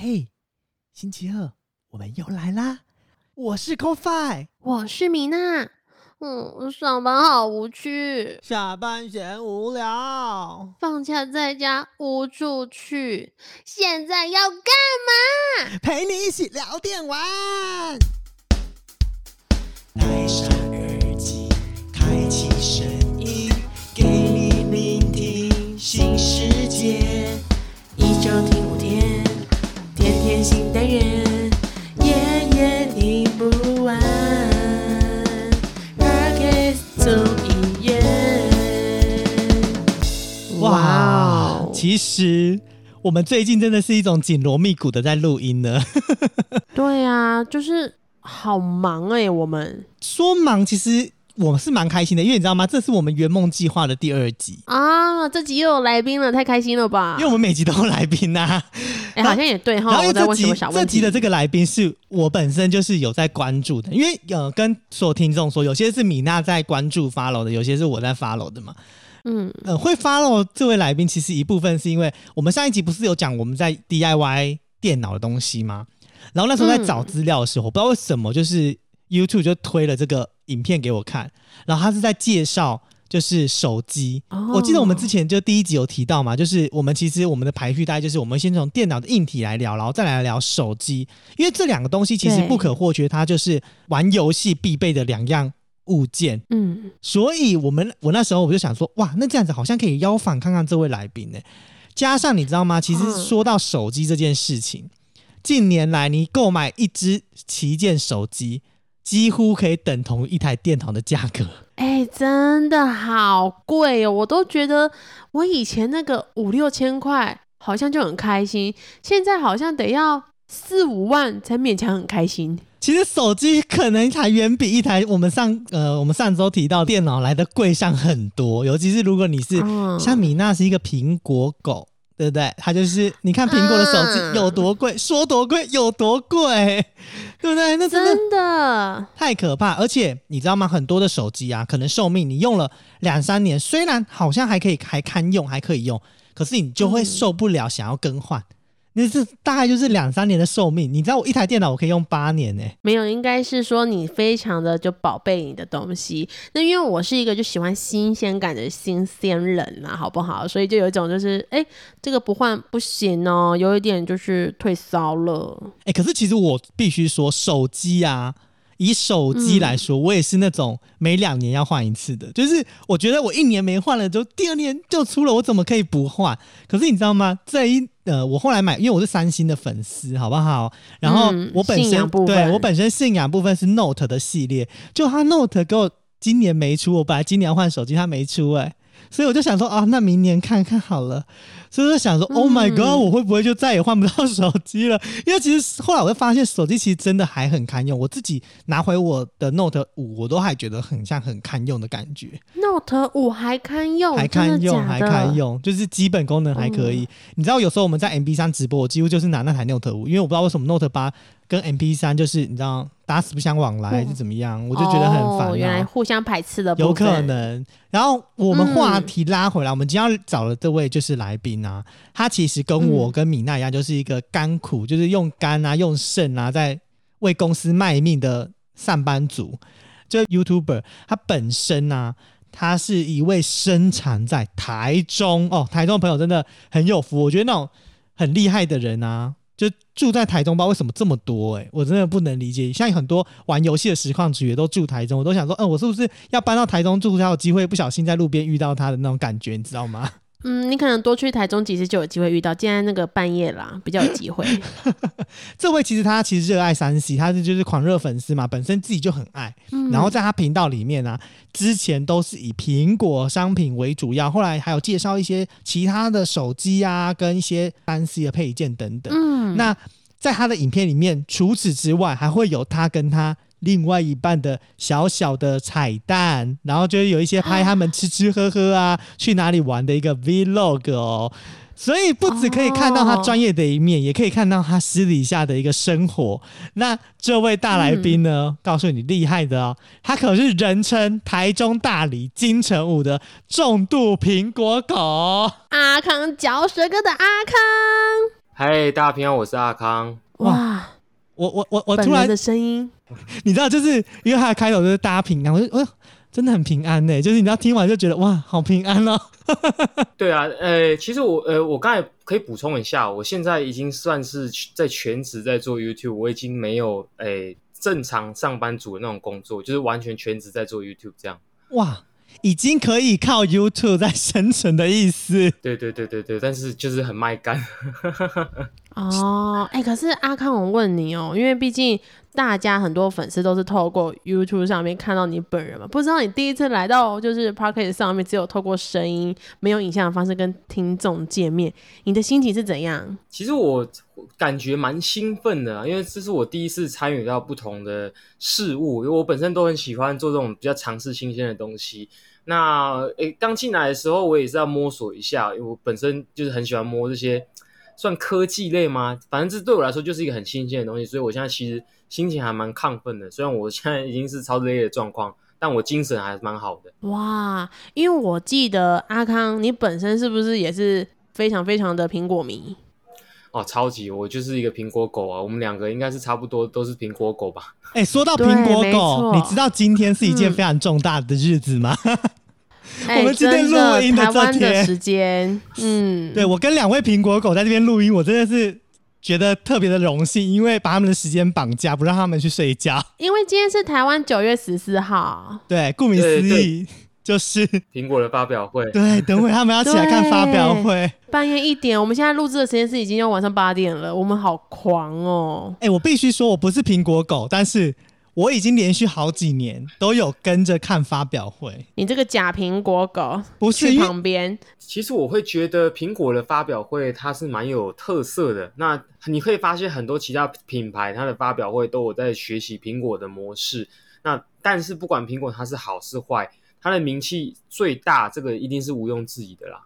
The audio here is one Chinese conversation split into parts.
嘿，星期二我们又来啦！我是 CoFi，我是米娜。嗯，上班好无趣，下班闲无聊，放假在家无处去，现在要干嘛？陪你一起聊电玩。戴上耳机，开启声音，给你聆听新世界。一周听天天新单元，夜夜听不完。Podcast 总一言。哇哦其实我们最近真的是一种紧锣密鼓的在录音呢。对啊，就是好忙哎、我们说忙，其实我是蛮开心的，因为你知道吗？这是我们圆梦计划的第二集，啊，这集又有来宾了，太开心了吧因为？我们每集都有来宾呐、哎、好像也对哈，然后这集？这集的这个来宾是我本身就是有在关注的，因为呃跟所有听众说，有些是米娜在关注 follow 的，有些是我在 follow 的嘛。嗯，呃，会 follow 这位来宾，其实一部分是因为我们上一集不是有讲我们在 DIY 电脑的东西吗？然后那时候在找资料的时候，不知道为什么，就是 YouTube 就推了这个影片给我看，然后他是在介绍就是手机。哦我记得我们之前就第一集有提到嘛，就是我们其实我们的排序大概就是我们先从电脑的硬体来聊，然后再来聊手机，因为这两个东西其实不可或缺，它就是玩游戏必备的两样物件。嗯，所以我们我那时候我就想说，哇，那这样子好像可以邀访看看这位来宾呢。加上你知道吗？其实嗯说到手机这件事情，近年来你购买一只旗舰手机，几乎可以等同一台电脑的价格。哎、真的好贵哦！我都觉得我以前那个五六千块好像就很开心，现在好像得要四五万才勉强很开心。其实手机可能还远比一台我们上呃我们上周提到电脑来的贵上很多，尤其是如果你是嗯像米娜是一个苹果狗，对不对？它就是你看苹果的手机嗯有多贵，说多贵有多贵，对不对？那真的真的，太可怕。而且你知道吗？很多的手机啊，可能寿命你用了两三年，虽然好像还可以还堪用，还可以用，可是你就会嗯受不了，想要更换。那是大概就是两三年的寿命。你知道我一台电脑我可以用八年呢、没有，应该是说你非常的就宝贝你的东西。那因为我是一个就喜欢新鲜感的新鲜人啦，好不好？所以就有一种就是，哎、这个不换不行哦，有一点就是退烧了。哎、可是其实我必须说，手机啊，以手机来说，我也是那种每两年要换一次的。就是我觉得我一年没换了，就第二年就出了，我怎么可以不换？可是你知道吗？这一呃，我后来买，因为我是三星的粉丝，好不好？然后嗯我本身、对我本身信仰部分是 Note 的系列，就它 Note 给我今年没出，我本来今年要换手机，它没出、哎。所以我就想说啊，那明年看看好了。所以想说、o h my 嗯 God，我会不会就再也换不到手机了？因为其实后来我会发现，手机其实真的还很堪用。我自己拿回我的 Note 五，我都还觉得很像很堪用的感觉，Note 五还堪用，还堪用，还堪。用，就是基本功能还可以。你知道，有时候我们在 MB 三直播，我几乎就是拿那台 Note 五，因为我不知道为什么 Note 八跟 MP 三就是你知道打死不相往来还是怎么样，我就觉得很烦。原来互相排斥的，有可能。然后我们话嗯题拉回来，我们今天要找的这位就是来宾啊，他其实跟我嗯跟米娜一样，就是一个甘苦，就是用肝啊、用肾啊，在为公司卖命的上班族。就 YouTuber，他本身啊，他是一位生产在台中哦，台中的朋友真的很有福。我觉得那种很厉害的人啊，就住在台中，不知道为什么这么多哎、我真的不能理解。像很多玩游戏的实况主也都住台中，我都想说，嗯、我是不是要搬到台中住，才有机会不小心在路边遇到他的那种感觉，你知道吗？嗯，你可能多去台中几次就有机会遇到，现在那个半夜啦，比较有机会。这位其实他其实热爱三 C，他是就是狂热粉丝嘛，本身自己就很爱。嗯然后在他频道里面啊，之前都是以苹果商品为主要，后来还有介绍一些其他的手机啊，跟一些三 C 的配件等等。嗯，那在他的影片里面，除此之外，还会有他跟他另外一半的小小的彩蛋，然后就是有一些拍他们吃吃喝喝啊，去哪里玩的一个 vlog 哦。所以不只可以看到他专业的一面，也可以看到他私底下的一个生活。那这位大来宾呢，告诉你厉害的哦，他可是人称台中大理金城武的重度苹果狗。阿康嚼舌根的阿康，嗨，大家平安，我是阿康。哇，我我我我突然的声音，你知道，就是因为他的开头就是大家平安，我就哎呦，真的很平安呢。就是你知道听完就觉得哇，好平安哦。对啊，呃，其实我呃，我刚才可以补充一下，我现在已经算是在全职在做 YouTube，我已经没有诶、正常上班族的那种工作，就是完全全职在做 YouTube 这样。哇，已经可以靠 YouTube 在生存的意思。对对对对对，但是就是很卖干。哦，哎、可是阿康，我问你哦，因为毕竟大家很多粉丝都是透过 YouTube 上面看到你本人嘛，不知道你第一次来到就是 p o c k e t 上面，只有透过声音没有影像的方式跟听众见面，你的心情是怎样？其实我感觉蛮兴奋的，因为这是我第一次参与到不同的事物，因为我本身都很喜欢做这种比较尝试新鲜的东西。那诶，刚进来的时候，我也是要摸索一下，因为我本身就是很喜欢摸这些算科技类吗？反正这对我来说就是一个很新鲜的东西，所以我现在其实心情还蛮亢奋的。虽然我现在已经是超累的状况，但我精神还是蛮好的。哇，因为我记得阿康，你本身是不是也是非常非常的苹果迷？哦，超级！我就是一个苹果狗啊，我们两个应该是差不多都是苹果狗吧？哎、说到苹果狗，你知道今天是一件嗯非常重大的日子吗？哎我们今天录音的这天的时间，嗯，对我跟两位苹果狗在这边录音，我真的是觉得特别的荣幸，因为把他们的时间绑架，不让他们去睡觉。因为今天是台湾九月十四号，对，顾名思对义就是苹果的发表会，对，等会他们要起来看发表会。半夜一点，我们现在录制的时间是已经要晚上八点了，我们好狂哦！哎、我必须说，我不是苹果狗，但是我已经连续好几年都有跟着看发表会，你这个假苹果狗，不是因为旁边，其实我会觉得苹果的发表会它是蛮有特色的。那你可以发现很多其他品牌它的发表会都有在学习苹果的模式。那但是不管苹果它是好是坏，它的名气最大，这个一定是毋庸置疑的啦。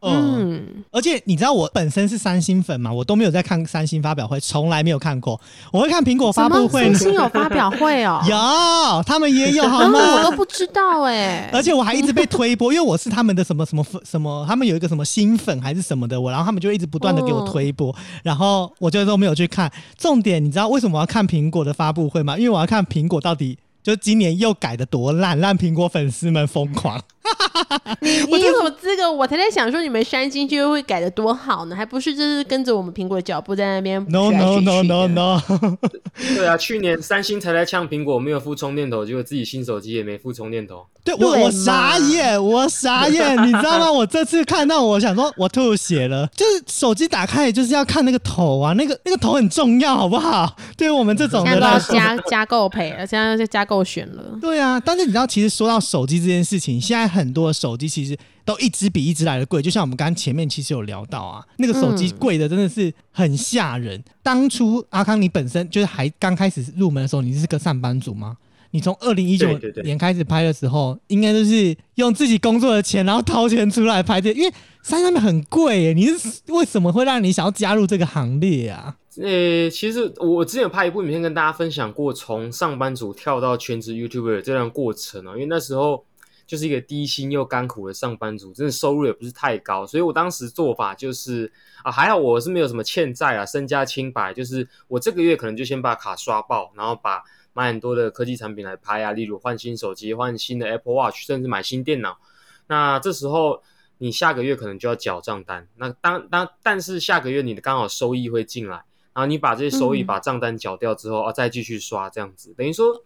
嗯。嗯，而且你知道我本身是三星粉嘛，我都没有在看三星发表会，从来没有看过。我会看苹果发布会呢，三星有发表会哦？有，他们也有好吗，我都？不知道哎。而且我还一直被推播，因为我是他们的什么什么粉什么，他们有一个什么新粉还是什么的，我然后他们就一直不断的给我推播，然后我就都没有去看。重点你知道为什么我要看苹果的发布会吗？因为我要看苹果到底就今年又改的多烂，让苹果粉丝们疯狂。你你有什么资格？我才在想说，你们三星就会改的多好呢，还不是就是跟着我们苹果的脚步在那边 No no no no no，对啊，去年三星才来呛苹果，没有附充电头，结果自己新手机也没附充电头。对我我傻眼，我傻眼，你知道吗？我这次看到，我想说，我吐血了。就是手机打开，就是要看那个头啊，那个那个头很重要，好不好？对于我们这种现在都要人来说，加加购赔了，现在要加购选了。对啊。但是你知道，其实说到手机这件事情，现在很多的手机其实都一支比一支来的贵。就像我们刚刚前面其实有聊到啊，那个手机嗯贵的真的是很吓人。当初阿康，你本身就是还刚开始入门的时候，你是个上班族吗？你从二零一九年开始拍的时候，应该就是用自己工作的钱，然后掏钱出来拍这，因为山上面很贵耶。你是为什么会让你想要加入这个行列啊？呃，其实我之前有拍一部影片跟大家分享过，从上班族跳到全职 YouTuber 的这段过程啊。因为那时候就是一个低薪又甘苦的上班族，真的收入也不是太高，所以我当时做法就是啊，还好我是没有什么欠债啊，身家清白，就是我这个月可能就先把卡刷爆，然后把买很多的科技产品来拍啊，例如换新手机、换新的 Apple Watch，甚至买新电脑。那这时候你下个月可能就要缴账单，那当当但是下个月你的刚好收益会进来。然后你把这些收益、嗯把账单缴掉之后，啊，再继续刷这样子，等于说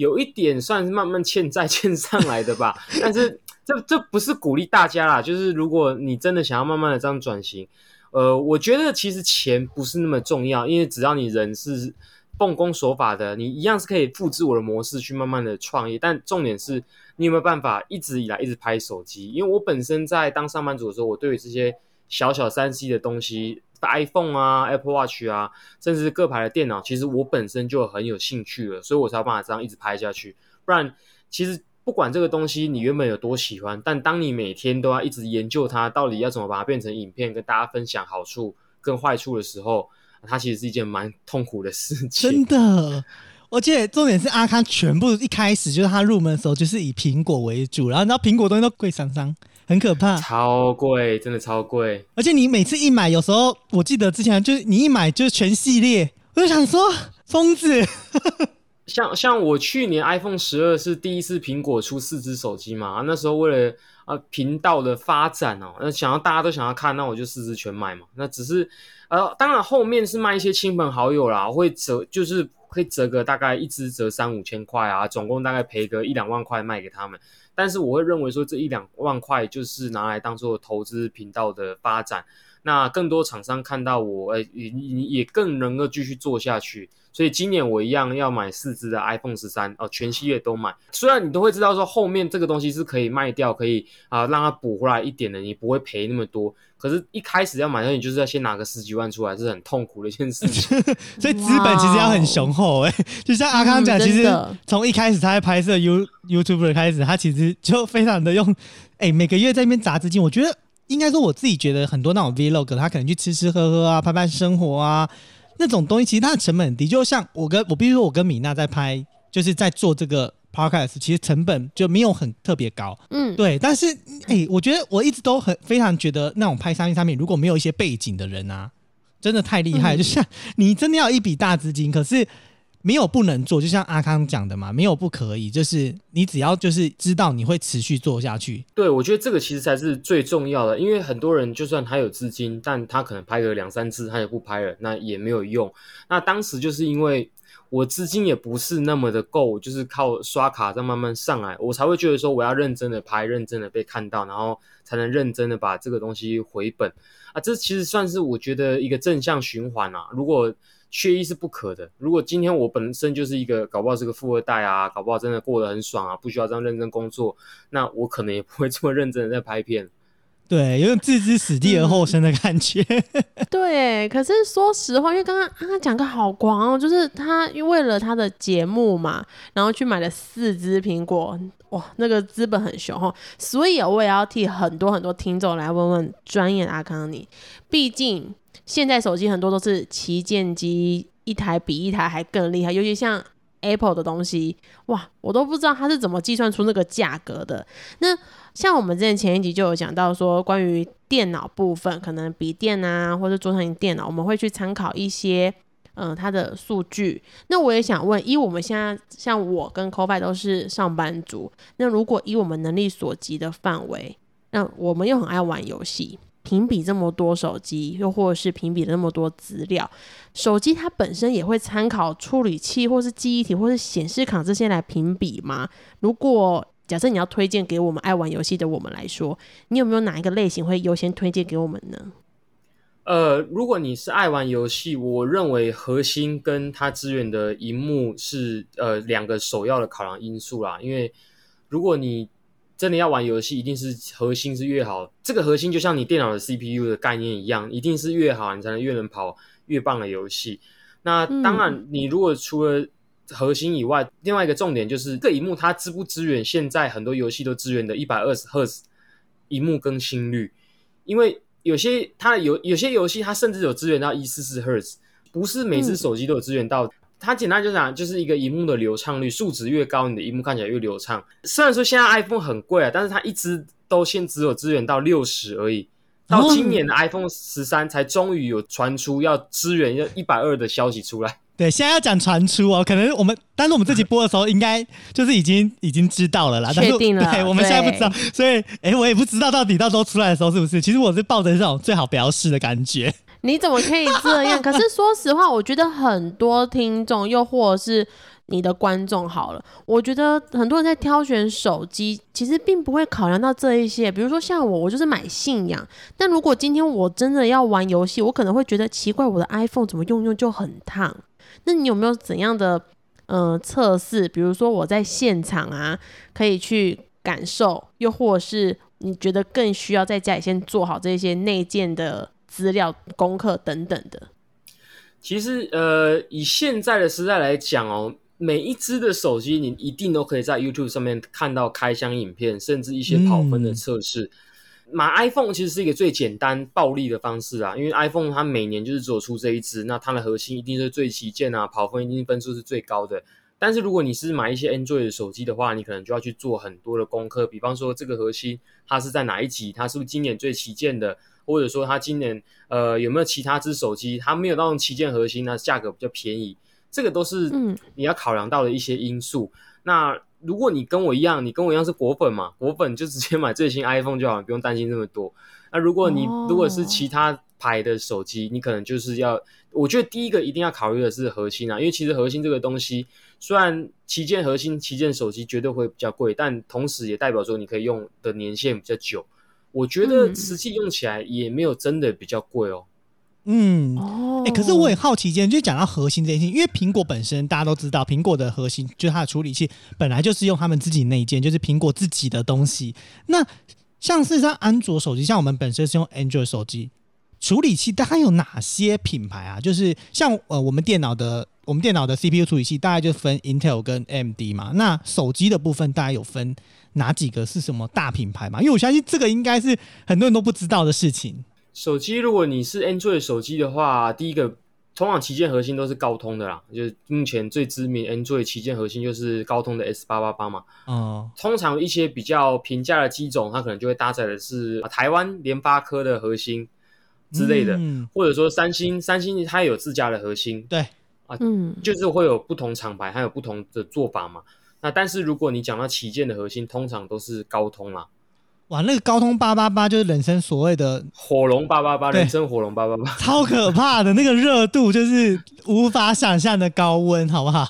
有一点算是慢慢欠债欠上来的吧。但是这这不是鼓励大家啦，就是如果你真的想要慢慢的这样转型，呃，我觉得其实钱不是那么重要，因为只要你人是奉公守法的，你一样是可以复制我的模式去慢慢的创业。但重点是你有没有办法一直以来一直拍手机？因为我本身在当上班族的时候，我对于这些小小三 C 的东西，iPhone 啊、Apple Watch 啊，甚至是各牌的电脑，其实我本身就很有兴趣了，所以我才有办法这样一直拍下去。不然，其实不管这个东西你原本有多喜欢，但当你每天都要一直研究它，到底要怎么把它变成影片，跟大家分享好处跟坏处的时候，它其实是一件蛮痛苦的事情。真的。而且重点是阿康全部一开始就是他入门的时候就是以苹果为主，然后你知道苹果东西都贵桑桑，很可怕。超贵，真的超贵。而且你每次一买，有时候我记得之前就是你一买就是全系列，我就想说疯子。像像我去年 iPhone 十二是第一次苹果出四只手机嘛，那时候为了呃频道的发展哦，那想要大家都想要看，那我就四只全买嘛。那只是呃，当然后面是卖一些亲朋好友啦，会折就是会折个大概一只折三五千块啊，总共大概赔个一两万块卖给他们。但是我会认为说这一两万块就是拿来当做投资频道的发展，那更多厂商看到我，呃，也也更能够继续做下去。所以今年我一样要买四支的 iPhone 十三哦，全系列都买。虽然你都会知道说后面这个东西是可以卖掉，可以啊让它补回来一点的，你不会赔那么多。可是，一开始要买那你就是要先拿个十几万出来，是很痛苦的一件事情。所以资本其实要很雄厚哎，就像阿康讲，其实从一开始他在拍摄 You YouTuber 开始，他其实就非常的用哎每个月在那边砸资金。我觉得应该说我自己觉得很多那种 Vlog，他可能去吃吃喝喝啊，拍拍生活啊。那种东西其实它的成本很低，就像我跟我，比如说我跟米娜在拍，就是在做这个 podcast，其实成本就没有很特别高，嗯，对。但是，哎，我觉得我一直都很非常觉得那种拍商业产品，如果没有一些背景的人啊，真的太厉害。就像你真的要一笔大资金，可是。没有不能做，就像阿康讲的嘛，没有不可以，就是你只要就是知道你会持续做下去。对，我觉得这个其实才是最重要的，因为很多人就算他有资金，但他可能拍个两三次他也不拍了，那也没有用。那当时就是因为我资金也不是那么的够，就是靠刷卡再慢慢上来，我才会觉得说我要认真的拍，认真的被看到，然后才能认真的把这个东西回本啊。这其实算是我觉得一个正向循环啊。如果缺一是不可的。如果今天我本身就是一个搞不好是个富二代啊，搞不好真的过得很爽啊，不需要这样认真工作，那我可能也不会这么认真的在拍片。对，有种置之死地而后生的感觉。对，可是说实话，因为刚刚刚刚讲个好狂哦，就是他为了他的节目嘛，然后去买了四只苹果，哇，那个资本很雄厚。所以我也要替很多很多听众来问问专业阿康你，毕竟。现在手机很多都是旗舰机，一台比一台还更厉害，尤其像 Apple 的东西，哇，我都不知道它是怎么计算出那个价格的。那像我们之前前一集就有讲到说，关于电脑部分，可能笔电啊，或者桌上型电脑，我们会去参考一些嗯它的数据。那我也想问，以我们现在像我跟 c o b y 都是上班族，那如果以我们能力所及的范围，那我们又很爱玩游戏。评比这么多手机，又或者是评比了那么多资料，手机它本身也会参考处理器，或是记忆体，或是显示卡这些来评比吗？如果假设你要推荐给我们爱玩游戏的我们来说，你有没有哪一个类型会优先推荐给我们呢？呃，如果你是爱玩游戏，我认为核心跟它支援的荧幕是呃两个首要的考量因素啦，因为如果你真的要玩游戏，一定是核心是越好。这个核心就像你电脑的 CPU 的概念一样，一定是越好，你才能越能跑越棒的游戏。那当然，你如果除了核心以外，另外一个重点就是这荧幕它支不支援现在很多游戏都支援的一百二十赫兹荧幕更新率，因为有些它有有些游戏它甚至有支援到一四四赫兹，不是每只手机都有支援到。它简单就讲，就是一个荧幕的流畅率，数值越高，你的荧幕看起来越流畅。虽然说现在 iPhone 很贵啊，但是它一直都现只有支援到六十而已。到今年的 iPhone 十三才终于有传出要支援要一百二的消息出来。对，现在要讲传出哦，可能我们，但是我们这集播的时候，应该就是已经 已经知道了啦。确定了。对，我们现在不知道，所以，哎，我也不知道到底到时候出来的时候是不是。其实我是抱着这种最好不要试的感觉。你怎么可以这样？可是说实话，我觉得很多听众，又或者是你的观众，好了，我觉得很多人在挑选手机，其实并不会考量到这一些。比如说像我，我就是买信仰。但如果今天我真的要玩游戏，我可能会觉得奇怪，我的 iPhone 怎么用用就很烫？那你有没有怎样的呃测试？比如说我在现场啊，可以去感受，又或者是你觉得更需要在家里先做好这些内建的？资料、功课等等的。其实，呃，以现在的时代来讲哦，每一只的手机，你一定都可以在 YouTube 上面看到开箱影片，甚至一些跑分的测试。买 iPhone 其实是一个最简单、暴力的方式啊，因为 iPhone 它每年就是做出这一支，那它的核心一定是最旗舰啊，跑分一定分数是最高的。但是如果你是买一些 Android 手机的话，你可能就要去做很多的功课，比方说这个核心它是在哪一级，它是不是今年最旗舰的，或者说它今年呃有没有其他只手机它没有那种旗舰核心，那价格比较便宜，这个都是嗯你要考量到的一些因素。那如果你跟我一样，你跟我一样是果粉嘛，果粉就直接买最新 iPhone 就好，了不用担心这么多。那如果你哦如果是其他牌的手机，你可能就是要，我觉得第一个一定要考虑的是核心啊，因为其实核心这个东西，虽然旗舰核心旗舰手机绝对会比较贵，但同时也代表说你可以用的年限比较久。我觉得嗯实际用起来也没有真的比较贵哦。嗯，哦，哎、可是我很好奇一件，就讲到核心这件事情，因为苹果本身大家都知道，苹果的核心就是它的处理器本来就是用他们自己内件，就是苹果自己的东西。那像是像安卓手机，像我们本身是用 Android 手机，处理器大概有哪些品牌啊？就是像呃我们电脑的我们电脑的 CPU 处理器大概就分 Intel 跟 AMD 嘛。那手机的部分大概有分哪几个是什么大品牌嘛？因为我相信这个应该是很多人都不知道的事情。手机如果你是 Android 手机的话，第一个通往旗舰核心都是高通的啦，就是目前最知名 Android 旗舰核心就是高通的 S 八八八嘛。哦、通常一些比较平价的机种，它可能就会搭载的是啊台湾联发科的核心之类的，嗯或者说三星，三星它有自家的核心，对，啊嗯就是会有不同厂牌，还有不同的做法嘛。那但是如果你讲到旗舰的核心，通常都是高通啦，哇，那个高通八八八就是人生所谓的火龙八八八，人生火龙八八八。超可怕的那个热度，就是无法想象的高温，好不好？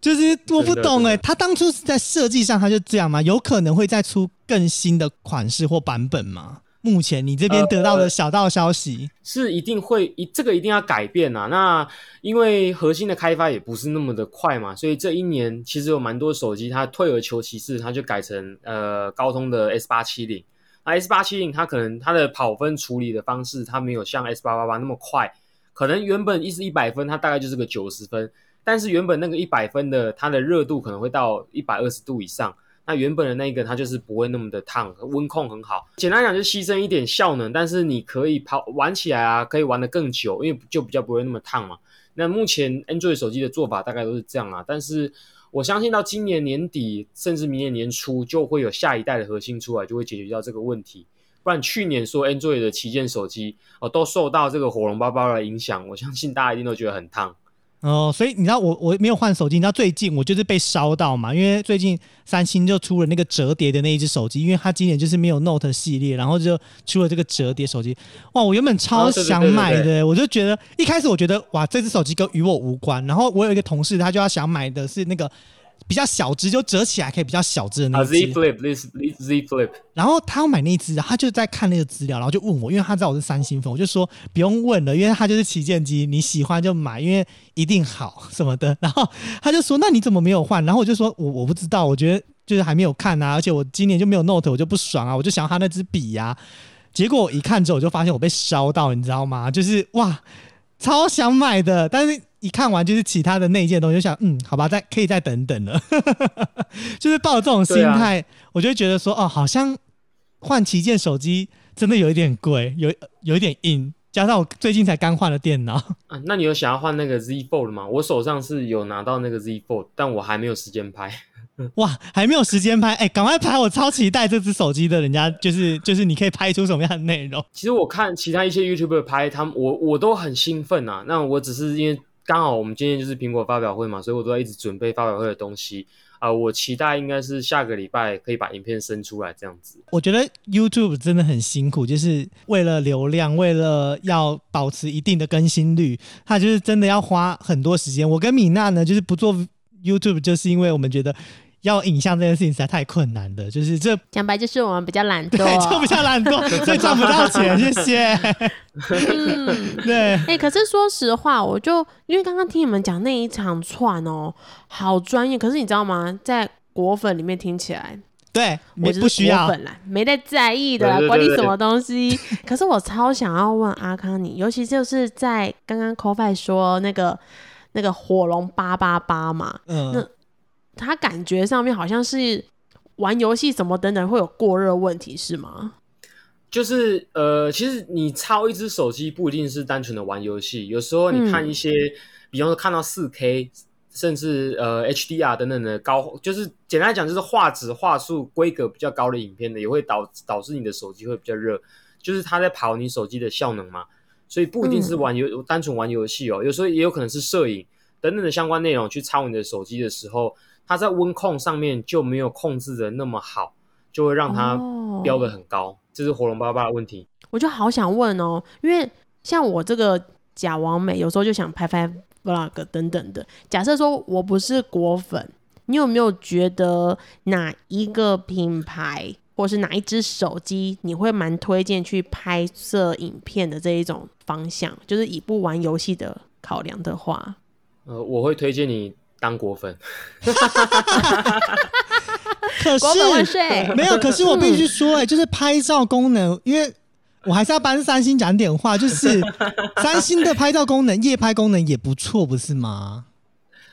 就是我不懂哎、他当初是在设计上他就这样吗？有可能会再出更新的款式或版本吗？目前你这边得到的小道消息，是一定会一这个一定要改变啊。那因为核心的开发也不是那么的快嘛，所以这一年其实有蛮多手机它退而求其次，它就改成呃高通的 S 八七零。那 S 八七零它可能它的跑分处理的方式，它没有像 S 八八八那么快，可能原本一是一百分，它大概就是个九十分，但是原本那个一百分的它的热度可能会到一百二十度以上。那原本的那个它就是不会那么的烫，温控很好。简单讲，就牺牲一点效能，但是你可以跑玩起来啊，可以玩得更久，因为就比较不会那么烫嘛。那目前 Android 手机的做法大概都是这样啊，但是我相信到今年年底甚至明年年初就会有下一代的核心出来，就会解决掉这个问题。不然去年说 Android 的旗舰手机哦都受到这个火龙包包的影响，我相信大家一定都觉得很烫。哦，所以你知道我我没有换手机，你知道最近我就是被烧到嘛，因为最近三星就出了那个折叠的那一只手机，因为它今年就是没有 Note 系列，然后就出了这个折叠手机。哇，我原本超想对对买的，对我就觉得一开始我觉得哇，这只手机跟与我无关。然后我有一个同事，他就要想买的是那个比较小只，就折起来可以比较小只的那只。，Z Flip，Z Z Flip，然后他要买那一只，他就在看那个资料，然后就问我，因为他知道我是三星粉，我就说不用问了，因为他就是旗舰机，你喜欢就买，因为一定好什么的。然后他就说，那你怎么没有换？然后我就说我我不知道，我觉得就是还没有看啊，而且我今年就没有 Note，我就不爽啊，我就想要他那支笔呀、结果我一看之后，我就发现我被烧到，你知道吗？就是哇，超想买的，但是一看完就是其他的那一件东西，就想嗯，好吧，再可以再等等了，就是抱着这种心态，我就觉得说哦，好像换旗舰手机真的有一点贵，有有一点硬，加上我最近才刚换了电脑，啊，那你有想要换那个 Z Fold 吗？我手上是有拿到那个 Z Fold，但我还没有时间拍。哇，还没有时间拍，哎、赶快拍！我超期待这只手机的，人家就是 就是你可以拍出什么样的内容？其实我看其他一些 YouTuber 拍，他们我我都很兴奋啊。那我只是因为刚好我们今天就是苹果发表会嘛，所以我都在一直准备发表会的东西啊、我期待应该是下个礼拜可以把影片生出来这样子。我觉得 YouTube 真的很辛苦，就是为了流量，为了要保持一定的更新率，它就是真的要花很多时间。我跟米娜呢，就是不做 YouTube，就是因为我们觉得要影像这件事情实在太困难了，就是这讲白就是我们比较懒 对惰，就比较懒惰，所以赚不到钱。谢谢。嗯。对，哎、可是说实话，我就因为刚刚听你们讲那一场串哦，好专业。可是你知道吗？在果粉里面听起来，对，我就不需要果。粉啦，没在在意的管你什么东西。可是我超想要问阿康你，尤其就是在刚刚 c o f i 说那个那个火龙八八八嘛，嗯那，他感觉上面好像是玩游戏什么等等会有过热问题，是吗？就是呃，其实你抄一只手机不一定是单纯的玩游戏，有时候你看一些，比方说看到四 K 甚至呃 HDR 等等的高，就是简单来讲就是画质、画素、规格比较高的影片呢，也会导导致你的手机会比较热，就是它在跑你手机的效能嘛。所以不一定是玩游、单纯玩游戏哦，有时候也有可能是摄影等等的相关内容去操你的手机的时候，它在温控上面就没有控制的那么好，就会让它哦标的很高，这是火龙巴巴的问题。我就好想问哦，因为像我这个假王美，有时候就想拍拍 vlog 等等的。假设说我不是果粉，你有没有觉得哪一个品牌或是哪一只手机，你会蛮推荐去拍摄影片的这一种方向？就是以不玩游戏的考量的话，呃，我会推荐你当果粉。可是岁！没有，可是我必须说、哎，就是拍照功能，因为我还是要帮三星讲点话，就是三星的拍照功能、夜拍功能也不错，不是吗？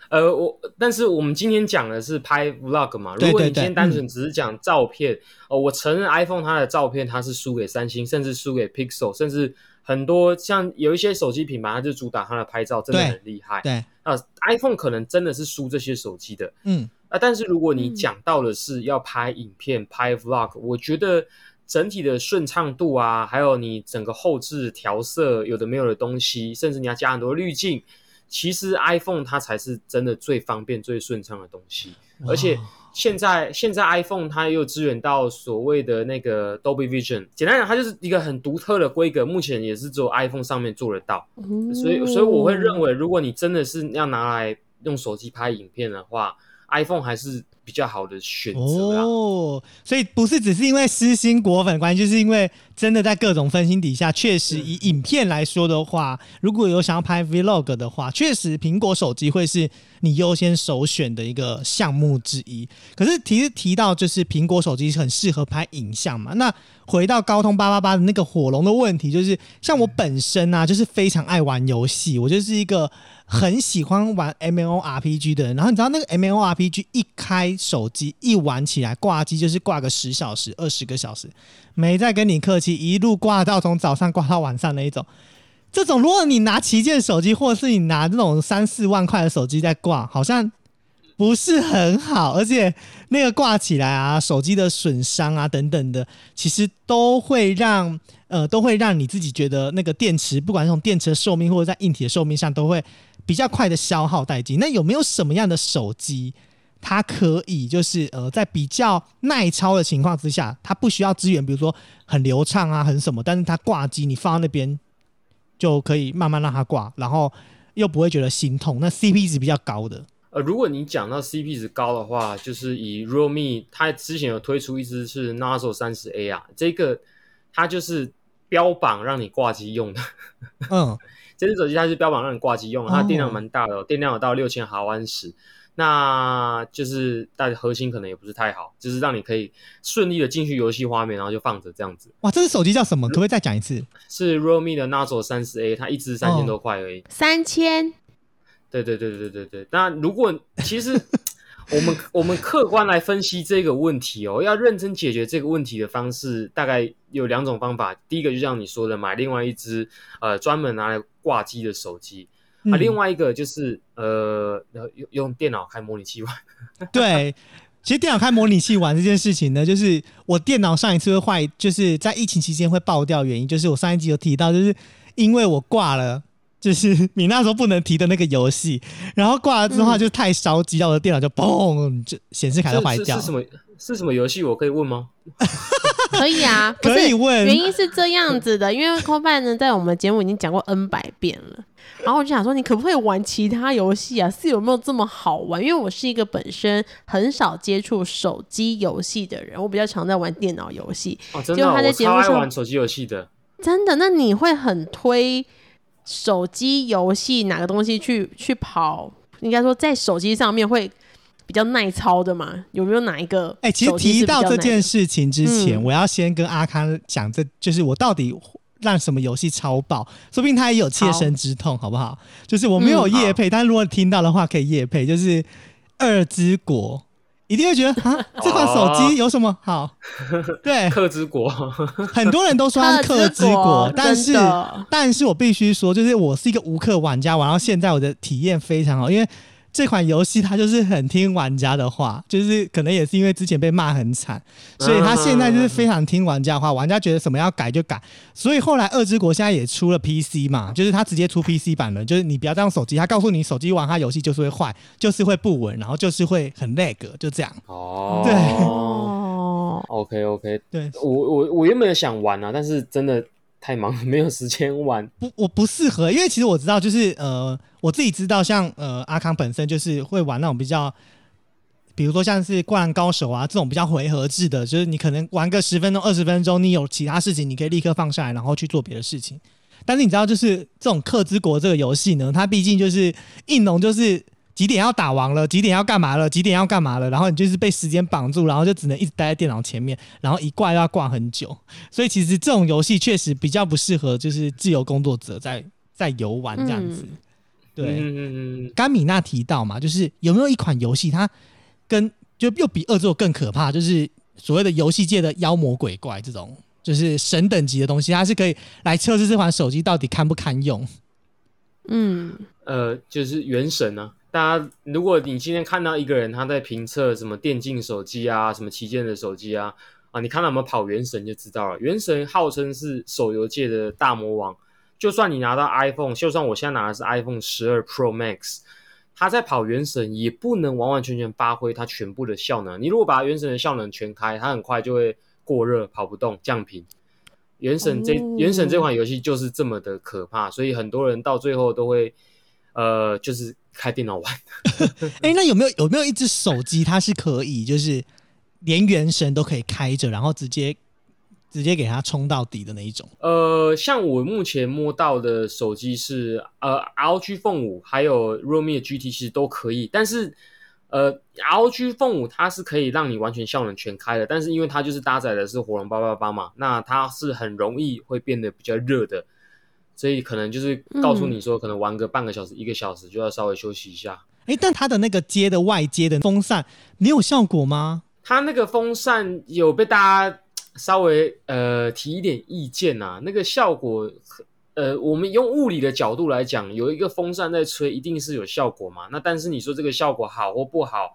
呃，我但是我们今天讲的是拍 vlog 嘛，如果你今天单纯只是讲照片，哦，我承认 iPhone 它的照片它是输给三星，甚至输给 Pixel，甚至很多像有一些手机品牌，它就主打它的拍照真的很厉害。对，啊，iPhone 可能真的是输这些手机的嗯，啊，但是如果你嗯。讲到的是要拍影片、拍 vlog，我觉得整体的顺畅度啊，还有你整个后置调色有的没有的东西，甚至你要加很多滤镜，其实 iPhone 它才是真的最方便、最顺畅的东西。而且哇现在现在 iPhone 它又支援到所谓的那个 Dolby Vision，简单讲，它就是一个很独特的规格，目前也是只有 iPhone 上面做得到。所以，所以我会认为，如果你真的是要拿来用手机拍影片的话，iPhone 还是比较好的选择。哦，所以不是只是因为私心果粉关系，就是因为真的在各种分析底下，确实以影片来说的话，如果有想要拍 Vlog 的话，确实苹果手机会是你优先首选的一个项目之一。可是提提到就是苹果手机很适合拍影像嘛，那回到高通八八八的那个火龙的问题，就是像我本身啊，就是非常爱玩游戏，我就是一个很喜欢玩 M L O R P G 的人。然后你知道那个 M L O R P G 一开手机一玩起来，挂机就是挂个十小时、二十个小时，没再跟你客气，一路挂到从早上挂到晚上那一种。这种，如果你拿旗舰手机，或者是你拿这种三四万块的手机在挂，好像不是很好，而且那个挂起来啊，手机的损伤啊等等的，其实都会让呃都会让你自己觉得那个电池，不管是从电池的寿命或者在硬体的寿命上，都会比较快的消耗殆尽。那有没有什么样的手机？它可以就是呃，在比较耐操的情况之下，它不需要资源，比如说很流畅啊，很什么，但是它挂机你放在那边就可以慢慢让它挂，然后又不会觉得心痛。那 CP 值比较高的，呃，如果你讲到 CP 值高的话，就是以 Realme，它之前有推出一支是 Nazo 三十 A 啊，这个它就是标榜让你挂机用的。嗯，这只手机它是标榜让你挂机用的，它哦电量蛮大的、哦，电量有到六千毫安时。那就是但核心可能也不是太好，就是让你可以顺利的进去游戏画面，然后就放着这样子。哇，这只手机叫什么？可不可以再讲一次？是 Realme 的 Nazo 三十 A，它一支三千多块而已。三千，对对对对对对。那如果其实我们我们客观来分析这个问题哦，要认真解决这个问题的方式，大概有两种方法。第一个就像你说的，买另外一支呃专门拿来挂机的手机。啊，嗯另外一个就是呃，用用电脑开模拟器玩。对，其实电脑开模拟器玩这件事情呢，就是我电脑上一次会坏，就是在疫情期间会爆掉，原因就是我上一集有提到，就是因为我挂了。就是你那时候不能提的那个游戏，然后挂了之后就太烧机，到我的电脑就嘣，就显示卡就坏掉。是什么是什么游戏？我可以问吗？可以啊，不是可以问原因是这样子的，因为 c o b a 呢在我们节目已经讲过 N 百遍了，然后我就想说，你可不可以玩其他游戏啊？是有没有这么好玩？因为我是一个本身很少接触手机游戏的人，我比较常在玩电脑游戏。哦，真的哦、结果他在节目上玩手机游戏的。真的？那你会很推手机游戏哪个东西去去跑？应该说在手机上面会比较耐操的嘛？有没有哪一个？哎、其实提到这件事情之前，嗯我要先跟阿康讲，这就是我到底让什么游戏超爆，说不定他也有切身之痛，好不好？就是我没有嗯夜配，但如果听到的话可以夜配，就是二之国。一定会觉得啊，这款手机有什么好？对，克之国，很多人都说它是克之国，但是但是我必须说，就是我是一个无氪玩家，玩到现在我的体验非常好，因为这款游戏它就是很听玩家的话，就是可能也是因为之前被骂很惨，所以他现在就是非常听玩家的话，玩家觉得什么要改就改，所以后来二之国现在也出了 PC 嘛，就是它直接出 PC 版了，就是你不要再用手机，它告诉你手机玩它游戏就是会坏，就是会不稳，然后就是会很 lag，就这样。哦，对。哦，，OK OK，对，我我我原本想玩啊，但是真的太忙了，没有时间玩。不，我不适合，因为其实我知道，就是呃，我自己知道，像呃阿康本身就是会玩那种比较，比如说像是《灌篮高手》啊这种比较回合制的，就是你可能玩个十分钟、二十分钟，你有其他事情，你可以立刻放下来，然后去做别的事情。但是你知道，就是这种克之国这个游戏呢，它毕竟就是硬农，就是几点要打完了，几点要干嘛了，几点要干嘛了，然后你就是被时间绑住，然后就只能一直待在电脑前面，然后一挂要挂很久。所以其实这种游戏确实比较不适合就是自由工作者在在游玩这样子。嗯对，嗯嗯嗯，甘米娜提到嘛，就是有没有一款游戏，它跟就又比恶作更可怕，就是所谓的游戏界的妖魔鬼怪这种，就是神等级的东西，它是可以来测试这款手机到底堪不堪用。嗯，呃，就是原神啊。大家，如果你今天看到一个人他在评测什么电竞手机啊，什么旗舰的手机啊，啊，你看到有没有跑原神就知道了。原神号称是手游界的大魔王，就算你拿到 iPhone，就算我现在拿的是 iPhone 十二 Pro Max，它在跑原神也不能完完全全发挥它全部的效能。你如果把原神的效能全开，它很快就会过热、跑不动、降频。原神这、哦原神这款游戏就是这么的可怕，所以很多人到最后都会呃，就是开电脑玩。哎、那有没有有没有一只手机，它是可以就是连原神都可以开着，然后直接直接给它冲到底的那一种？呃，像我目前摸到的手机是呃 ROG Phone 五，还有 Realme 的 GT 其实都可以，但是呃 ROG Phone 五它是可以让你完全效能全开的，但是因为它就是搭载的是火龙八八八嘛，那它是很容易会变得比较热的，所以可能就是告诉你说，可能玩个半个小时、一个小时就要稍微休息一下。哎、但它的那个接的外接的风扇没有效果吗？它那个风扇有被大家稍微呃提一点意见呐、那个效果，呃，我们用物理的角度来讲，有一个风扇在吹，一定是有效果嘛。那但是你说这个效果好或不好，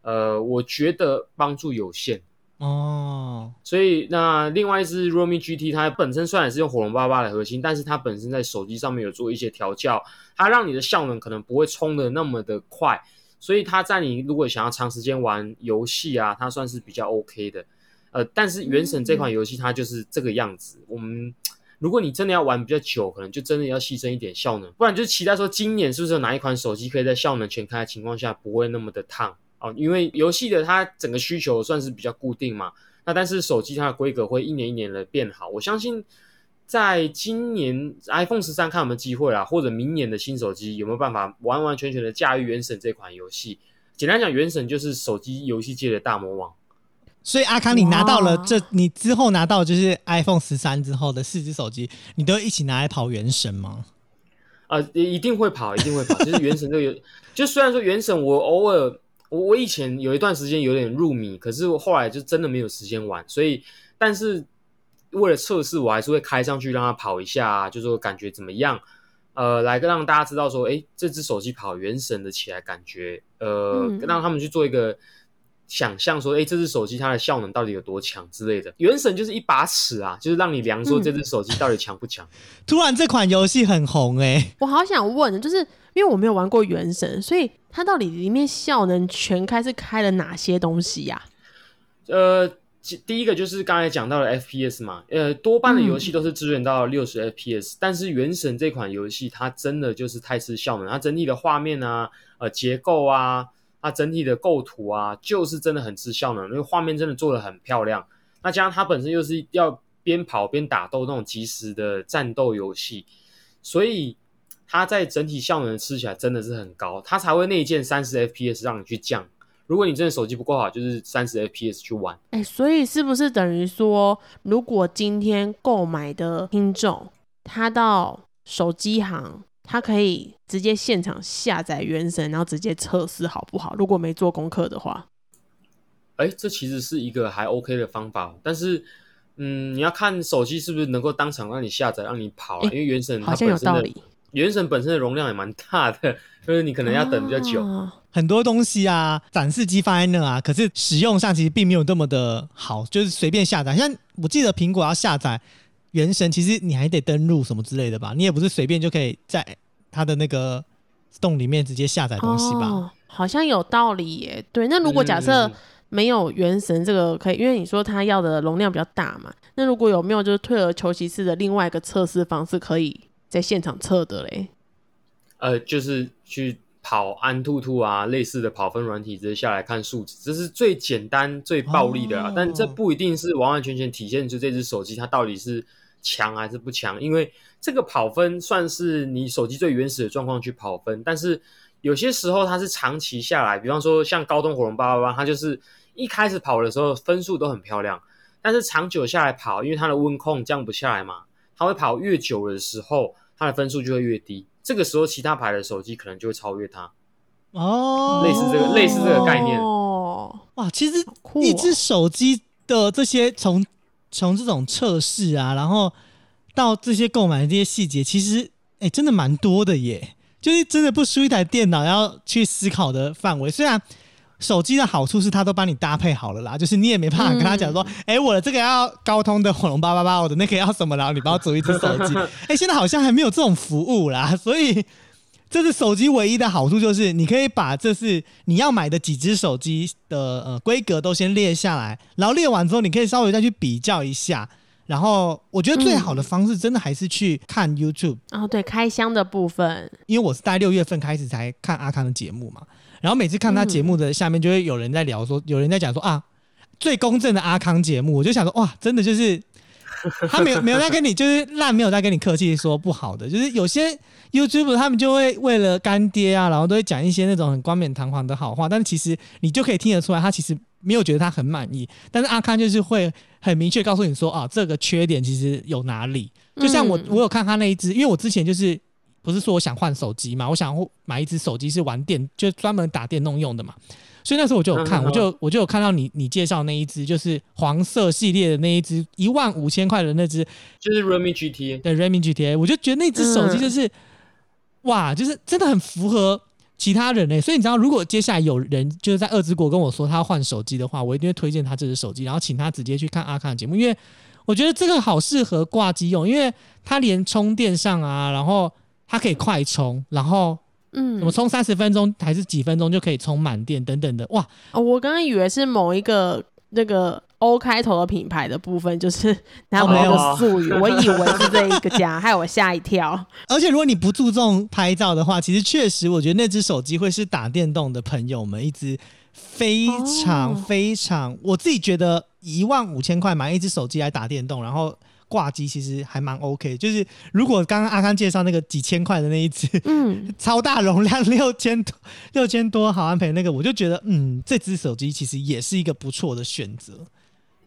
呃，我觉得帮助有限。哦，所以那另外一支 Realme GT，它本身虽然是用火龙八八的核心，但是它本身在手机上面有做一些调教，它让你的效能可能不会冲的那么的快，所以它在你如果想要长时间玩游戏啊，它算是比较 OK 的。呃，但是原神这款游戏它就是这个样子，我们。如果你真的要玩比较久，可能就真的要牺牲一点效能，不然就期待说今年是不是有哪一款手机可以在效能全开的情况下不会那么的烫哦，因为游戏的它整个需求算是比较固定嘛，那但是手机它的规格会一年一年的变好，我相信在今年 iPhone 十三看有没有机会啦，或者明年的新手机有没有办法完完全全的驾驭《原神》这款游戏。简单讲，《原神》就是手机游戏界的大魔王。所以阿康，你拿到了这，你之后拿到就是 iPhone 十三之后的四只手机，你都一起拿来跑原神吗？呃，一定会跑，一定会跑。就是《原神》这个，就虽然说《原神》我偶尔，我我以前有一段时间有点入迷，可是我后来就真的没有时间玩，所以，但是为了测试，我还是会开上去让它跑一下、啊，就说感觉怎么样，呃，来让大家知道说，诶，这只手机跑《原神》的起来感觉，呃，嗯让他们去做一个。想象说，诶，这只手机它的效能到底有多强之类的，原神就是一把尺啊，就是让你量说嗯。这只手机到底强不强。突然这款游戏很红哎、我好想问，就是因为我没有玩过原神，所以它到底里面效能全开是开了哪些东西呀、呃，其第一个就是刚才讲到的 FPS 嘛，呃，多半的游戏都是支援到六十 FPS，、但是《原神》这款游戏它真的就是太吃效能，它整体的画面啊、呃结构啊、它整体的构图啊，就是真的很吃效能，因为画面真的做的很漂亮。那加上它本身又是要边跑边打斗那种即时的战斗游戏，所以它在整体效能吃起来真的是很高，它才会内建三十 FPS 让你去降。如果你真的手机不够好，就是三十 FPS 去玩。哎、所以是不是等于说，如果今天购买的听众他到手机行，他可以直接现场下载原神，然后直接测试好不好？如果没做功课的话，哎，这其实是一个还 OK 的方法，但是，嗯，你要看手机是不是能够当场让你下载、让你跑因为原神它好像有本身理。原神本身的容量也蛮大的，就是你可能要等比较久。哦很多东西啊，展示机放在那啊，可是使用上其实并没有那么的好，就是随便下载。像我记得苹果要下载《原神》，其实你还得登录什么之类的吧？你也不是随便就可以在它的那个洞里面直接下载东西吧？哦，好像有道理耶。对，那如果假设嗯没有原神这个可以，因为你说它要的容量比较大嘛，那如果有没有就是退而求其次的另外一个测试方式，可以在现场测的嘞？呃，就是去跑安兔兔啊，类似的跑分软体，直接下来看数值，这是最简单、最暴力的啊。哦但这不一定是完完全全体现出这只手机它到底是强还是不强，因为这个跑分算是你手机最原始的状况去跑分，但是有些时候它是长期下来，比方说像高通火龙八八八，它就是一开始跑的时候分数都很漂亮，但是长久下来跑，因为它的温控降不下来嘛，它会跑越久的时候，它的分数就会越低。这个时候，其他牌的手机可能就会超越它。哦，类似这个类似这个概念哦，哇，其实一只手机的这些从从这种测试啊，然后到这些购买的这些细节，其实哎、真的蛮多的耶，就是真的不输一台电脑要去思考的范围。虽然手机的好处是它都帮你搭配好了啦，就是你也没办法跟他讲说，哎、我的这个要高通的火龙八八八，我的那个要什么，然后你帮我组一只手机。哎、现在好像还没有这种服务啦，所以这是手机唯一的好处，就是你可以把这是你要买的几只手机的呃规格都先列下来，然后列完之后，你可以稍微再去比较一下。然后我觉得最好的方式，真的还是去看 YouTube，、哦，对，开箱的部分，因为我是在六月份开始才看阿康的节目嘛。然后每次看他节目的下面，就会有人在聊说，有人在讲说啊，最公正的阿康节目，我就想说哇，真的就是 他没有没有在跟你就是烂，没有在跟你客气说不好的，就是有些 YouTube 他们就会为了干爹啊，然后都会讲一些那种很冠冕堂皇的好话，但是其实你就可以听得出来，他其实没有觉得他很满意，但是阿康就是会很明确告诉你说啊，这个缺点其实有哪里。就像我嗯。我有看他那一只，因为我之前就是不是说我想换手机嘛，我想买一只手机是玩电，就专门打电动用的嘛。所以那时候我就有看，我就我就有看到你你介绍那一只，就是黄色系列的那一只，一万五千块的那只就是 Realme GT，的 Redmi GTA，我就觉得那只手机就是、哇，就是真的很符合其他人呢、所以你知道，如果接下来有人就是在二之国跟我说他要换手机的话，我一定会推荐他这只手机，然后请他直接去看阿康的节目，因为我觉得这个好适合挂机用，因为它连充电上啊，然后它可以快充，然后嗯。什么充三十分钟还是几分钟就可以充满电等等的，哇，哦，我刚刚以为是某一个那个 O 开头的品牌的部分，就是他们那没有术语，我以为是这一个家，害我吓一跳。而且如果你不注重拍照的话，其实确实我觉得那只手机会是打电动的朋友们一只非常哦非常，我自己觉得一万五千块买一只手机来打电动，然后挂机其实还蛮 OK。就是如果刚刚阿康介绍那个几千块的那一只嗯，超大容量六千多六千多毫安培那个，我就觉得嗯，这只手机其实也是一个不错的选择。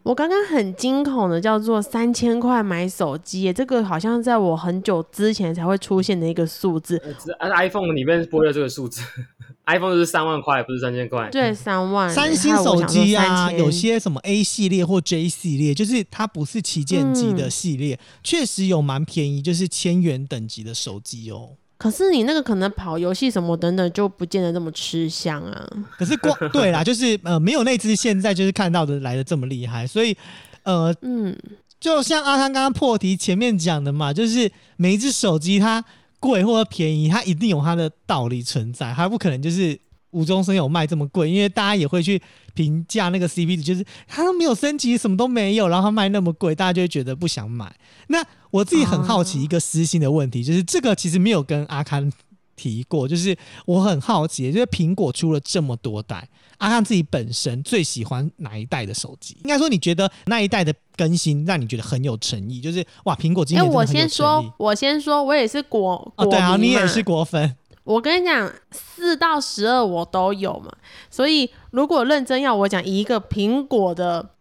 我刚刚很惊恐的叫做三千块买手机耶，这个好像在我很久之前才会出现的一个数字。iPhone 里面不会有这个数字，iPhone 就是三万块，不是三千块。对，三万。三星手机啊，害我想说3000有些什么 A 系列或 J 系列，就是它不是旗舰机的系列，确、实有蛮便宜，就是千元等级的手机哦。可是你那个可能跑游戏什么等等，就不见得这么吃香啊。可是光 对啦，就是呃，没有那只现在就是看到的来的这么厉害，所以呃，嗯，就像阿康刚刚破题前面讲的嘛，就是每一只手机它贵或者便宜，它一定有它的道理存在，它不可能就是无中生有卖这么贵，因为大家也会去评价那个 CP 值，就是它都没有升级，什么都没有，然后它卖那么贵，大家就会觉得不想买。那我自己很好奇一个私心的问题，就是这个其实没有跟阿康提过，就是我很好奇，就是苹果出了这么多代，阿康自己本身最喜欢哪一代的手机？应该说，你觉得那一代的更新让你觉得很有诚意？就是哇，苹果今哎、年真的我先说。，我先说，我也是果果哦，对啊，你也是果粉，我跟你讲，四到十二我都有嘛，所以如果认真要我讲，一个苹果的，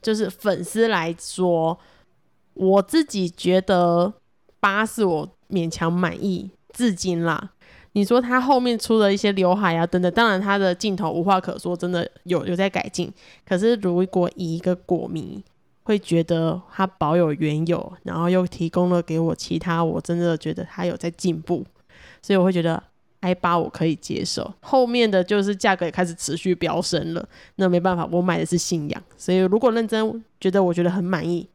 就是粉丝来说，我自己觉得八是我勉强满意，至今啦。你说它后面出了一些刘海啊等等，当然它的镜头无话可说，真的有有在改进。可是如果以一个果迷会觉得它保有原有，然后又提供了给我其他，我真的觉得它有在进步，所以我会觉得 i 八我可以接受。后面的就是价格也开始持续飙升了，那没办法，我买的是信仰，所以如果认真觉得我觉得很满意，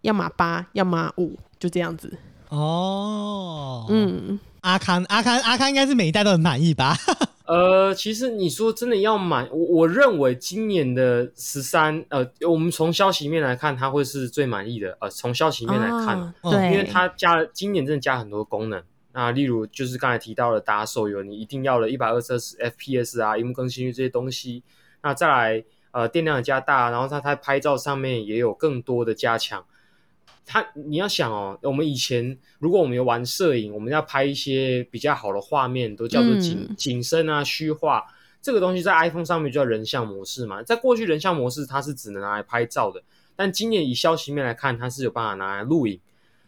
要么八，要么五，就这样子。哦，嗯，阿康阿康阿康应该是每一代都很满意吧？呃，其实你说真的要买，我我认为今年的十三，呃，我们从消息面来看，它会是最满意的。呃，从消息面来看，对，因为它加了今年真的加很多功能。那例如就是刚才提到的打手游，你一定要了一百二十 FPS 啊，荧幕更新率这些东西。那再来，呃，电量也加大，然后它在拍照上面也有更多的加强。它你要想哦，我们以前如果我们有玩摄影，我们要拍一些比较好的画面，都叫做景、嗯景深啊、虚化。这个东西在 iPhone 上面就叫人像模式嘛。在过去，人像模式它是只能拿来拍照的，但今年以消息面来看，它是有办法拿来录影。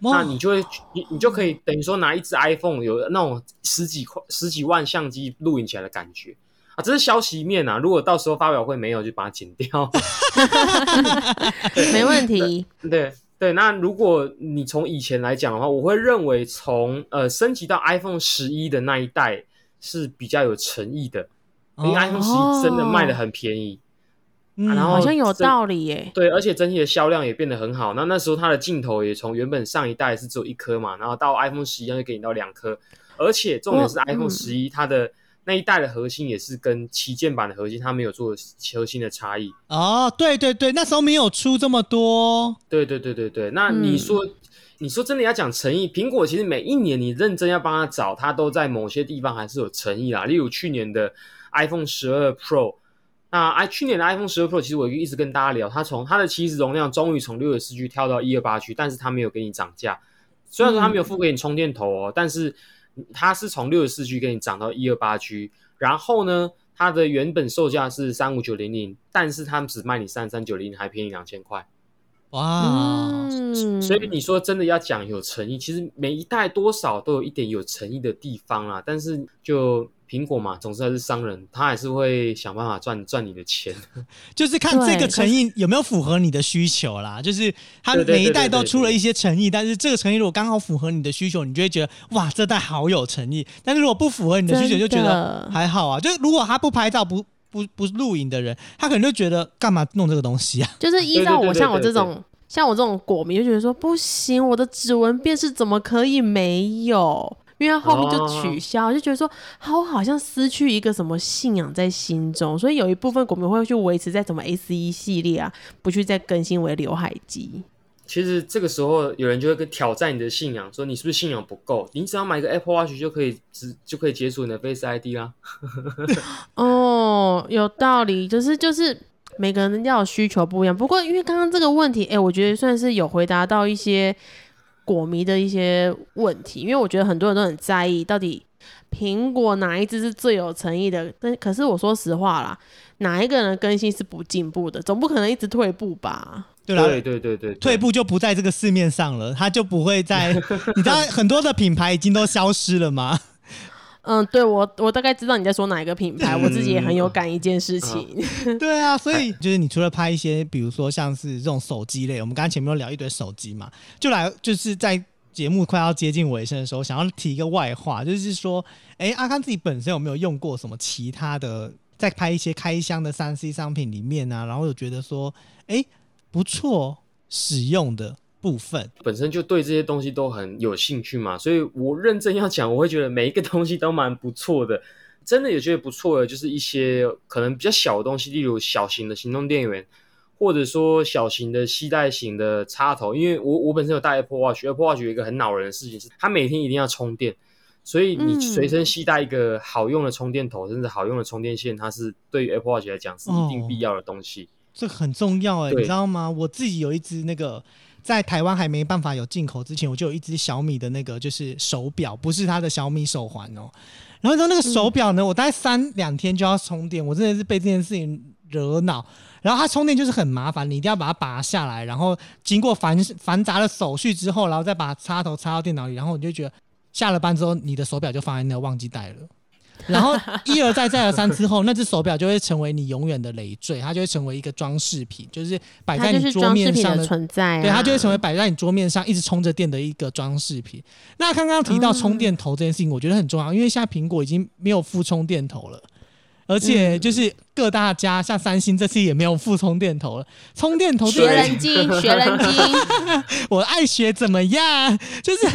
那你就会你你就可以等于说拿一只 iPhone 有那种十几块十几万相机录影起来的感觉啊，这是消息面啊。如果到时候发表会没有，就把它剪掉。没问题。对对，那如果你从以前来讲的话，我会认为从呃升级到 iPhone 十一的那一代是比较有诚意的，因为 iPhone 十一真的卖的很便宜。嗯然后好像有道理耶。对，而且整体的销量也变得很好。那那时候它的镜头也从原本上一代是只有一颗嘛，然后到 iPhone 十一就给你到两颗，而且重点是哦 iPhone 嗯十一它的那一代的核心也是跟旗舰版的核心它没有做核心的差异。哦，对对对，那时候没有出这么多，对对对对对，那你说、你说真的要讲诚意，苹果其实每一年你认真要帮他找，他都在某些地方还是有诚意啦。例如去年的 iPhone 十二 Pro，那 i 去年的 iPhone 十二 Pro，其实我一直跟大家聊，它从它的起始容量终于从六十四 G 跳到一二八 G，但是它没有给你涨价。虽然说它没有付给你充电头哦，但是它是从六十四 G 给你涨到一二八 G，然后呢，它的原本售价是三五九零零，但是他们只卖你三三九零，还便宜两千块。哇，嗯，所以你说真的要讲有诚意，其实每一代多少都有一点有诚意的地方啦。但是就苹果嘛，总是还是商人，他还是会想办法赚赚你的钱。就是看这个诚意有没有符合你的需求啦。就是它对对对每一代都出了一些诚意，但是这个诚意如果刚好符合你的需求，你就会觉得哇，这代好有诚意。但是如果不符合你的需求，就觉得还好啊。就是如果他不拍照、不不不录影的人，他可能就觉得干嘛弄这个东西啊？就是 依照我像我这种像我这种果迷，就觉得说不行，我的指纹辨识怎么可以没有？因为它后面就取消，就觉得说，好，我好像失去一个什么信仰在心中，所以有一部分股民会去维持在什么 C E 系列啊，不去再更新为刘海机。其实这个时候有人就会跟挑战你的信仰，说你是不是信仰不够？你只要买个 Apple Watch 就可以只就可以解锁你的 Face ID 啦。哦，有道理，就是就是每个人要有需求不一样。不过因为刚刚这个问题，哎、我觉得算是有回答到一些果迷的一些问题，因为我觉得很多人都很在意到底苹果哪一只是最有诚意的。但可是我说实话啦，哪一个人更新是不进步的，总不可能一直退步吧？对啦，对对对对，对退步就不在这个市面上了，它就不会在。你知道很多的品牌已经都消失了吗？嗯，对我我大概知道你在说哪一个品牌，我自己也很有感一件事情。对啊，所以就是你除了拍一些，比如说像是这种手机类，我们刚刚前面有聊一堆手机嘛，就来就是在节目快要接近尾声的时候，想要提一个外话，就是说，哎，阿康自己本身有没有用过什么其他的，在拍一些开箱的三 C 商品里面啊，然后有觉得说，哎，不错使用的部分，本身就对这些东西都很有兴趣嘛，所以我认真要讲，我会觉得每一个东西都蛮不错的。真的也觉得不错的，就是一些可能比较小的东西，例如小型的行动电源，或者说小型的携带型的插头。因为我我本身有带 Apple Watch，Apple Watch 有一个很恼人的事情是，它每天一定要充电，所以你嗯随身携带一个好用的充电头，甚至好用的充电线，它是对于 Apple Watch 来讲是一定必要的东西。这很重要哎、对你知道吗？我自己有一只那个。在台湾还没办法有进口之前，我就有一只小米的那个就是手表，不是它的小米手环哦。然后说那个手表呢，我大概三两天就要充电，我真的是被这件事情惹恼。然后它充电就是很麻烦，你一定要把它拔下来，然后经过繁繁杂的手续之后，然后再把插头插到电脑里，然后你就觉得下了班之后，你的手表就放在那忘记带了。然后一而再再而三之后，那只手表就会成为你永远的累赘，它就会成为一个装饰品，就是摆在你桌面上的。存在、啊，对，它就会成为摆在你桌面上一直充着电的一个装饰品。那刚刚提到充电头这件事情，我觉得很重要，因为现在苹果已经没有附充电头了。而且就是各大家，像三星这次也没有附充电头了。充电头学人精，学人精。我爱学怎么样？就是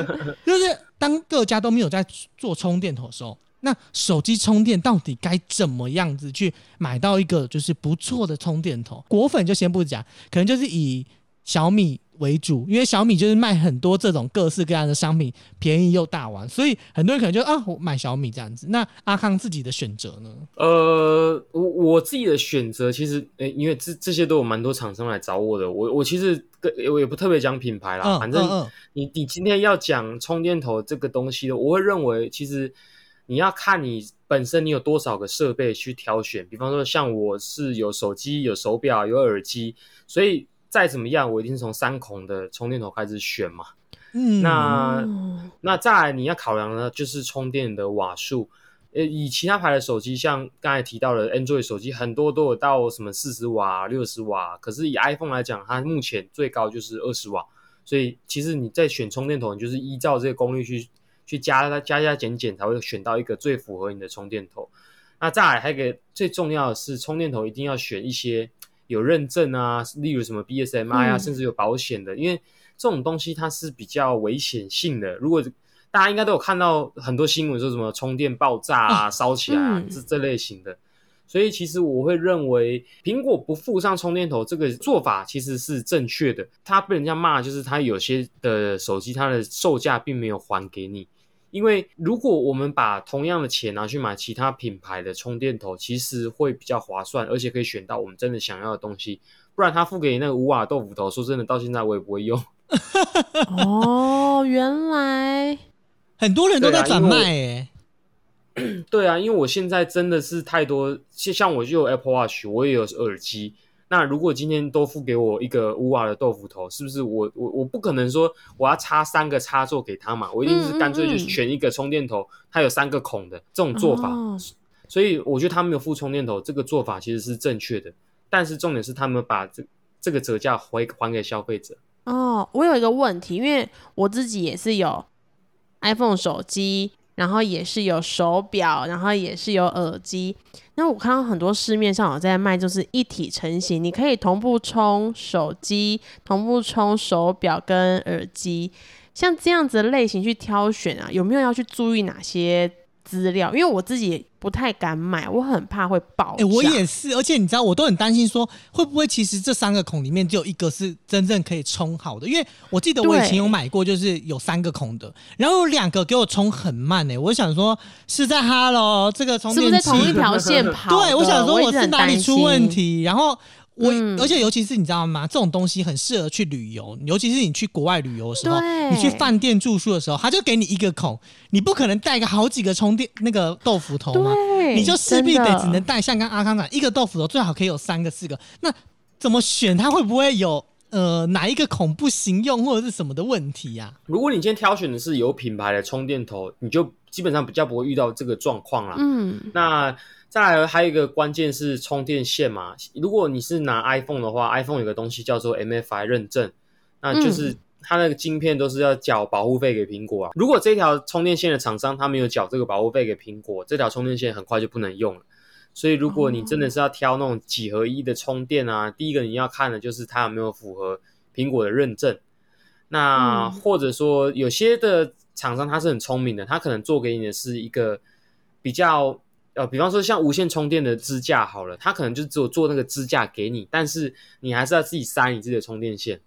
就是当各家都没有在做充电头的时候，那手机充电到底该怎么样子去买到一个就是不错的充电头？果粉就先不讲，可能就是以小米为主，因为小米就是卖很多这种各式各样的商品，便宜又大碗，所以很多人可能就啊，我买小米这样子。那阿康自己的选择呢？呃，我我自己的选择其实，诶、因为这这些都有蛮多厂商来找我的，我我其实跟我也不特别讲品牌啦，嗯反正嗯嗯你你今天要讲充电头这个东西的，我会认为其实你要看你本身你有多少个设备去挑选，比方说像我是有手机、有手表、有耳机，所以再怎么样，我一定是从三孔的充电头开始选嘛。嗯，那哦那再来你要考量的就是充电的瓦数。呃，以其他牌的手机，像刚才提到的 Android 手机，很多都有到什么四十瓦、六十瓦，可是以 iPhone 来讲，它目前最高就是二十瓦。所以其实你在选充电头，你就是依照这个功率去去加它加加减减，才会选到一个最符合你的充电头。那再来还有一个最重要的是，充电头一定要选一些有认证啊，例如什么 BSMI 啊，嗯甚至有保险的，因为这种东西它是比较危险性的。如果大家应该都有看到很多新闻说什么充电爆炸啊、烧起来啊，嗯这这类型的。所以其实我会认为，苹果不附上充电头这个做法其实是正确的。它被人家骂，就是它有些的手机它的售价并没有还给你。因为如果我们把同样的钱拿去买其他品牌的充电头，其实会比较划算，而且可以选到我们真的想要的东西。不然他付给你那个五瓦豆腐头，说真的，到现在我也不会用。哦，原来 很多人都在转卖诶、对啊，因为我现在真的是太多，像像我就有 Apple Watch，我也有耳机。那如果今天都付给我一个五瓦的豆腐头，是不是我我我不可能说我要插三个插座给他嘛？我一定是干脆就选一个充电头，它有三个孔的这种做法。哦所以我觉得他没有付充电头这个做法其实是正确的，但是重点是他们把这这个折价还还给消费者。哦，我有一个问题，因为我自己也是有 iPhone 手机，然后也是有手表，然后也是有耳机。那我看到很多市面上有在卖，就是一体成型，你可以同步充手机、同步充手表跟耳机。像这样子的类型去挑选啊，有没有要去注意哪些资料？因为我自己不太敢买，我很怕会爆哎、我也是，而且你知道，我都很担心说，会不会其实这三个孔里面只有一个是真正可以充好的？因为我记得我以前有买过，就是有三个孔的，然后有两个给我充很慢哎、我想说是在哈喽，这个充是不电器是在同一条线 跑？对，我想说我是哪里出问心？题，然后。我、嗯而且尤其是你知道吗？这种东西很适合去旅游，尤其是你去国外旅游的时候，你去饭店住宿的时候，他就给你一个孔，你不可能带个好几个充电那个豆腐头嘛，你就势必得只能带像刚阿康讲一个豆腐头，最好可以有三个四个。那怎么选？它会不会有呃哪一个孔不行用或者是什么的问题呀、如果你今天挑选的是有品牌的充电头，你就基本上比较不会遇到这个状况啦。嗯，那再来还有一个关键是充电线嘛。如果你是拿 iPhone 的话，iPhone 有个东西叫做 MFI 认证，那就是它那个晶片都是要缴保护费给苹果啊。如果这条充电线的厂商他没有缴这个保护费给苹果，这条充电线很快就不能用了。所以如果你真的是要挑那种几合一的充电啊，第一个你要看的就是它有没有符合苹果的认证。那嗯或者说有些的厂商他是很聪明的，他可能做给你的是一个比较呃，比方说像无线充电的支架好了，它可能就只有做那个支架给你，但是你还是要自己塞你自己的充电线，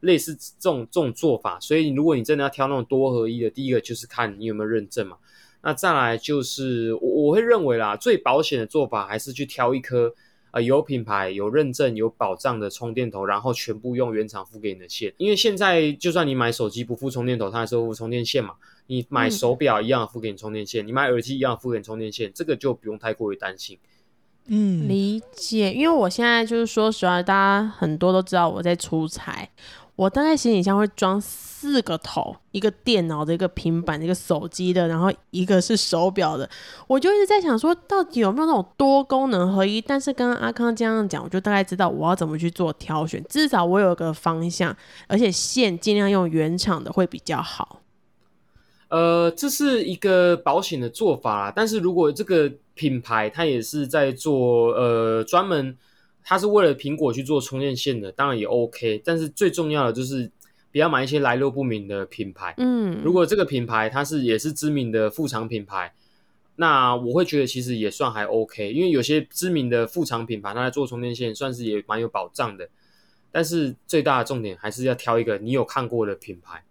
类似这种这种做法。所以如果你真的要挑那种多合一的，第一个就是看你有没有认证嘛。那再来就是我我会认为啦，最保险的做法还是去挑一颗呃有品牌、有认证、有保障的充电头，然后全部用原厂付给你的线。因为现在就算你买手机不付充电头，它还是会付充电线嘛。你买嗯手表一样付给你充电线，你买耳机一样付给你充电线，这个就不用太过于担心。嗯，理解。因为我现在就是说实话，大家很多都知道我在出差，我大概行李箱会装四个头，一个电脑的，一个平板的，一个手机的，然后一个是手表的。我就一直在想说，到底有没有那种多功能合一？但是刚刚阿康这样讲，我就大概知道我要怎么去做挑选，至少我有个方向，而且线尽量用原厂的会比较好。呃，这是一个保险的做法啦。但是如果这个品牌它也是在做呃专门。它是为了苹果去做充电线的，当然也 OK。但是最重要的就是不要买一些来路不明的品牌。嗯，如果这个品牌它是也是知名的副厂品牌，那我会觉得其实也算还 OK。因为有些知名的副厂品牌，它在做充电线，算是也蛮有保障的。但是最大的重点还是要挑一个你有看过的品牌，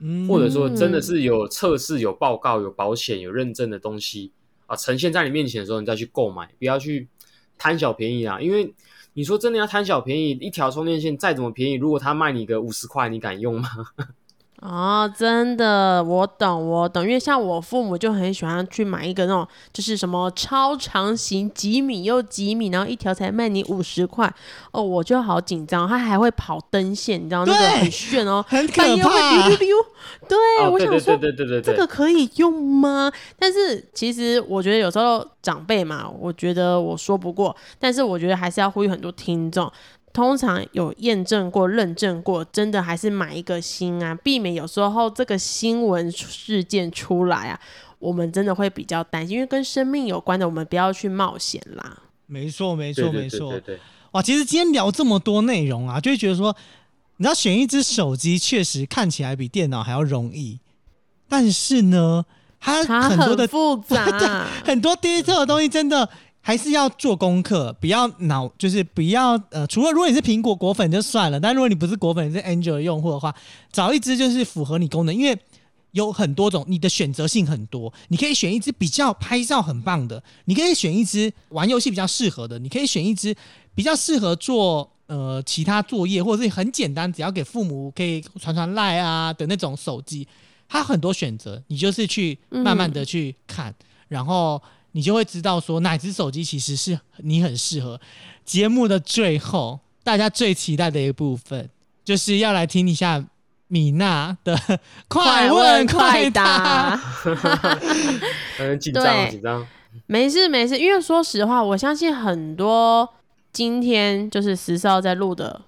嗯或者说真的是有测试、有报告、有保险、有认证的东西啊，呈现在你面前的时候，你再去购买，不要去贪小便宜啊，因为。你说真的要贪小便宜，一条充电线再怎么便宜，如果他卖你个五十块，你敢用吗？哦，真的，我懂，我懂，因为像我父母就很喜欢去买一个那种，就是什么超长型，几米又几米，然后一条才卖你五十块，哦，我就好紧张，他还会跑灯线，你知道那个很炫哦，很可怕溜溜溜，对，我想说对对对对对，这个可以用吗？但是其实我觉得有时候长辈嘛，我觉得我说不过，但是我觉得还是要呼吁很多听众。通常有验证过、认证过，真的还是买一个新啊，避免有时候这个新闻事件出来啊，我们真的会比较担心，因为跟生命有关的，我们不要去冒险啦。没错，没错，没错。对对对，哇，其实今天聊这么多内容啊，就会觉得说，你知道选一只手机确实看起来比电脑还要容易，但是呢，它它很多的很复杂，很多 detail 的东西真的还是要做功课，不要脑就是不要呃，除了如果你是苹果果粉就算了，但如果你不是果粉，你是 Android 用户的话，找一只就是符合你功能，因为有很多种，你的选择性很多，你可以选一只比较拍照很棒的，你可以选一只玩游戏比较适合的，你可以选一只比较适合做呃其他作业或者是很简单，只要给父母可以传传赖啊的那种手机，它很多选择，你就是去慢慢的去看，然后你就会知道说哪只手机其实是你很适合。节目的最后，大家最期待的一个部分，就是要来听一下米娜的 快问快答。很紧张紧张。没事没事，因为说实话，我相信很多今天就是十四号在录的，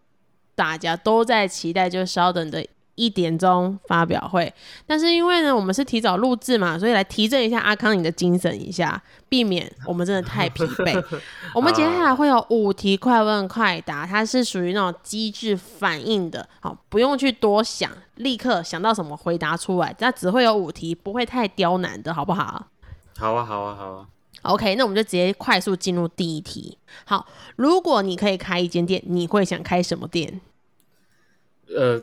大家都在期待，就稍等的一点钟发表会。但是因为呢，我们是提早录制嘛，所以来提振一下阿康你的精神一下，避免我们真的太疲惫。我们接下来会有五题快问快答，它是属于那种机制反应的，好，不用去多想，立刻想到什么回答出来。那只会有五题，不会太刁难的，好不好？好啊好啊好啊，OK，那我们就直接快速进入第一题。好，如果你可以开一间店，你会想开什么店？呃，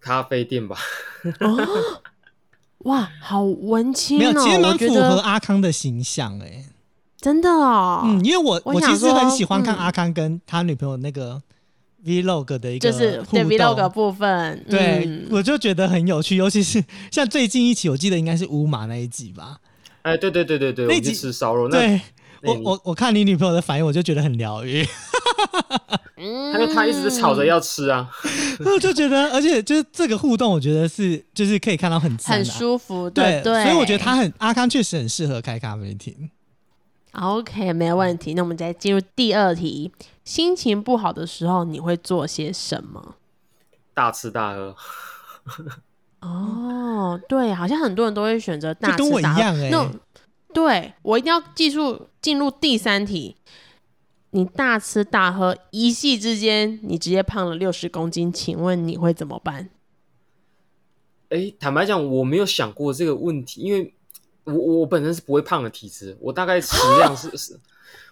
咖啡店吧。哦哇，好文青没有，哦！其实蛮符合阿康的形象哎、真的哦，嗯，因为我我我其实很喜欢看嗯阿康跟他女朋友那个 vlog 的一个就是对 vlog 部分，对，嗯我就觉得很有趣，尤其是 像最近一期，我记得应该是乌马那一集吧。哎，对对对对对，那集吃烧肉，那对我我我看你女朋友的反应，我就觉得很疗愈，嗯他就他一直吵着要吃啊。我就觉得，而且就是这个互动，我觉得是就是可以看到很很舒服，对对，所以我觉得他很阿康确实很适合开咖啡厅。OK 没有问题。那我们再进入第二题，心情不好的时候你会做些什么？大吃大喝，哦，对，好像很多人都会选择大就跟我吃大喝一样欸那对我一定要记住进入第三题。你大吃大喝，一夕之间你直接胖了六十公斤，请问你会怎么办？哎，坦白讲，我没有想过这个问题，因为我我本身是不会胖的体质，我大概食量是 是，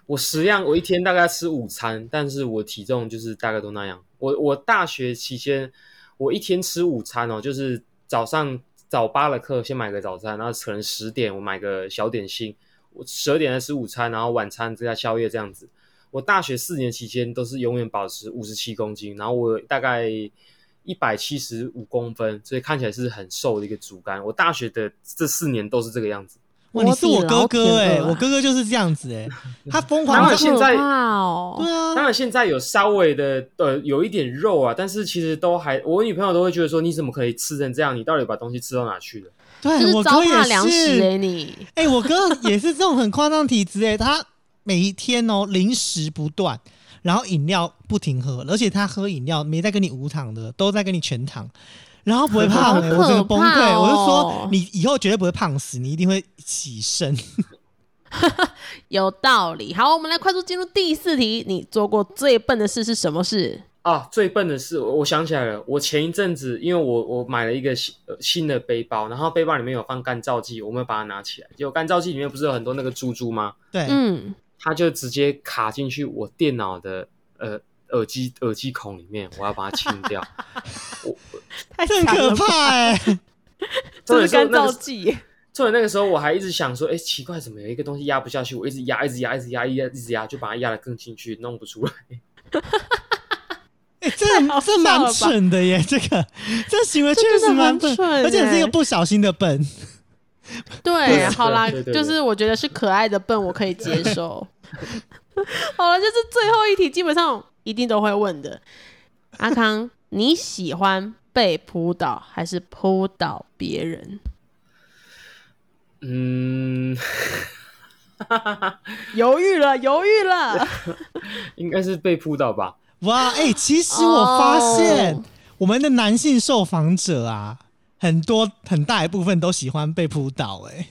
我食量我一天大概吃午餐，但是我体重就是大概都那样。我我大学期间，我一天吃午餐哦，就是早上早八的课先买个早餐，然后可能十点我买个小点心，我十二点再吃午餐，然后晚餐再加宵夜这样子。我大学四年期间都是永远保持五十七公斤，然后我大概一百七十五公分，所以看起来是很瘦的一个竹竿。我大学的这四年都是这个样子。哇，你是我哥哥哎、我哥哥就是这样子哎、他疯狂当然现在对啊，当然现在有稍微的呃有一点肉啊，但是其实都还，我女朋友都会觉得说你怎么可以吃成这样？你到底把东西吃到哪去了？对我哥也是哎、你哎、我哥也是这种很夸张的体质哎、他每一天哦零食不断，然后饮料不停喝，而且他喝饮料没在跟你无糖的，都在跟你全糖，然后不会胖哎、好我整个崩溃，哦我就说你以后绝对不会胖死，你一定会起身。有道理。好，我们来快速进入第四题，你做过最笨的事是什么事？啊，最笨的事，我我想起来了，我前一阵子因为我我买了一个新、呃、新的背包，然后背包里面有放干燥剂，我没有把它拿起来，结果干燥剂里面不是有很多那个珠珠吗？对，嗯，它就直接卡进去我电脑的呃耳机耳机孔里面，我要把它清掉。我 太可怕哎、这是干燥剂。所以那个时候我还一直想说，哎、奇怪，怎么有一个东西压不下去？我一直压，一直压，一直压，一直压，一直压，就把它压得更进去，弄不出来。哎、这好这蛮笑了吧蠢的耶，这个这行为确实蛮笨，蠢而且是一个欸不小心的笨。对，好啦，对对对就是我觉得是可爱的笨，我可以接受。好了，就是最后一题，基本上一定都会问的。阿康，你喜欢被扑倒还是扑倒别人？嗯，犹豫了，犹豫了。应该是被扑倒吧。哇，哎、其实我发现哦我们的男性受访者啊，很多很大一部分都喜欢被扑倒、哎，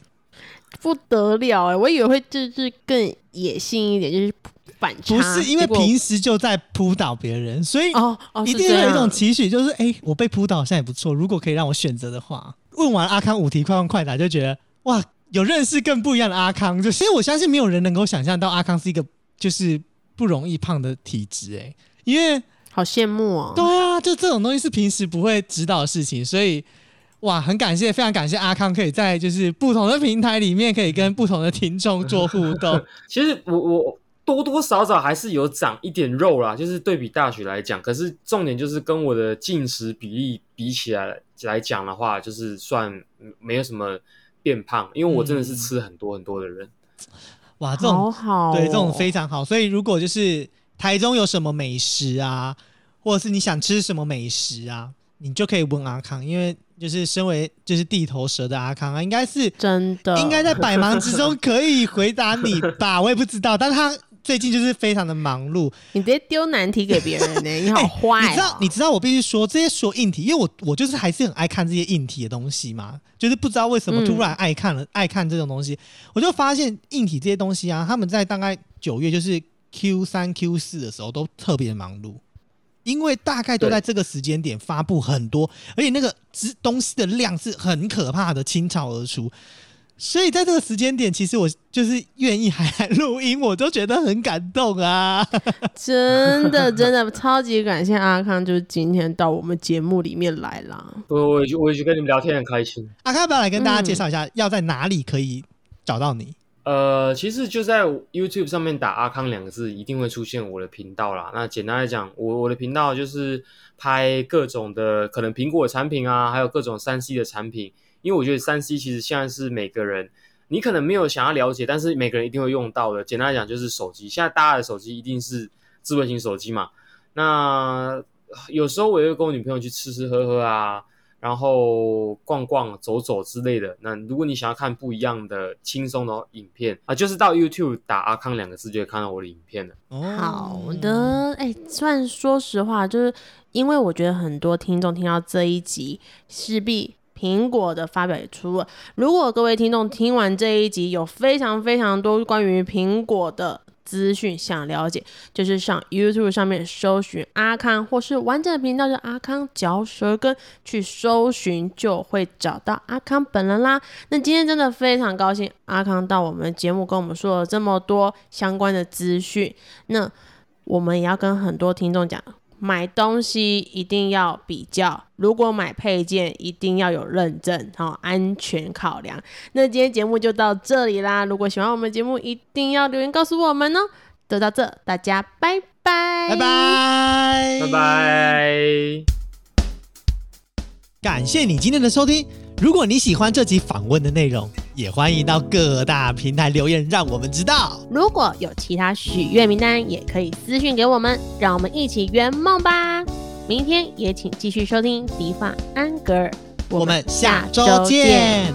不得了哎、我以为会就是更野性一点，就是反差。不是因为平时就在扑倒别人，所以哦哦，一定会有一种期许，就是哎、我被扑倒好像也不错。如果可以让我选择的话，问完阿康五题快问快答，就觉得哇，有认识更不一样的阿康。就是因为我相信没有人能够想象到阿康是一个就是不容易胖的体质，哎，因为好羡慕哦。对啊，就这种东西是平时不会知道的事情，所以哇，很感谢，非常感谢阿康可以在就是不同的平台里面可以跟不同的听众做互动。其实我我多多少少还是有长一点肉啦，就是对比大学来讲，可是重点就是跟我的进食比例比起来来讲的话，就是算嗯没有什么变胖，因为我真的是吃很多很多的人。哇，这种好好、哦，对这种非常好。所以如果就是台中有什么美食啊，或者是你想吃什么美食啊，你就可以问阿康，因为就是身为就是地头蛇的阿康啊，应该是真的。应该在百忙之中可以回答你吧，我也不知道，但他最近就是非常的忙碌，你直接丢难题给别人呢、你好坏、哦你知道，你知道我必须说这些说硬题，因为我我就是还是很爱看这些硬体的东西嘛，就是不知道为什么嗯。突然爱看了、爱看这种东西，我就发现硬体这些东西啊，他们在大概九月就是 Q 三 Q 四的时候都特别忙碌。因为大概都在这个时间点发布很多，而且那个之东西的量是很可怕的倾巢而出，所以在这个时间点，其实我就是愿意还来录音，我都觉得很感动啊。真的真的超级感谢阿康，就是今天到我们节目里面来啦。我我也就我也就跟你们聊天很开心。阿康，要不要来跟大家介绍一嗯下，要在哪里可以找到你？呃，其实就在 YouTube 上面打“阿康”两个字，一定会出现我的频道啦。那简单来讲，我我的频道就是拍各种的可能苹果的产品啊，还有各种三 C 的产品。因为我觉得三 C 其实现在是每个人，你可能没有想要了解，但是每个人一定会用到的。简单来讲，就是手机。现在大家的手机一定是智慧型手机嘛。那有时候我也会跟我女朋友去吃吃喝喝啊，然后逛逛、走走之类的。那如果你想要看不一样的轻松的影片啊，就是到 YouTube 打阿康两个字就会看到我的影片了。哦好的，哎、虽然说实话，就是因为我觉得很多听众听到这一集，势必苹果的发表也出了。如果各位听众听完这一集，有非常非常多关于苹果的资讯想了解，就是上 YouTube 上面搜寻阿康，或是完整的频道叫阿康嚼舌根去搜寻，就会找到阿康本人啦。那今天真的非常高兴，阿康到我们节目跟我们说了这么多相关的资讯。那我们也要跟很多听众讲，买东西一定要比较，如果买配件一定要有认证，好、安全考量。那今天节目就到这里啦，如果喜欢我们节目，一定要留言告诉我们哦。就到这，大家拜拜，拜拜，拜。拜。感谢你今天的收听。如果你喜欢这集访问的内容，也欢迎到各大平台留言，让我们知道。如果有其他许愿名单，也可以私讯给我们，让我们一起圆梦吧。明天也请继续收听迪法安格尔，我们下周见。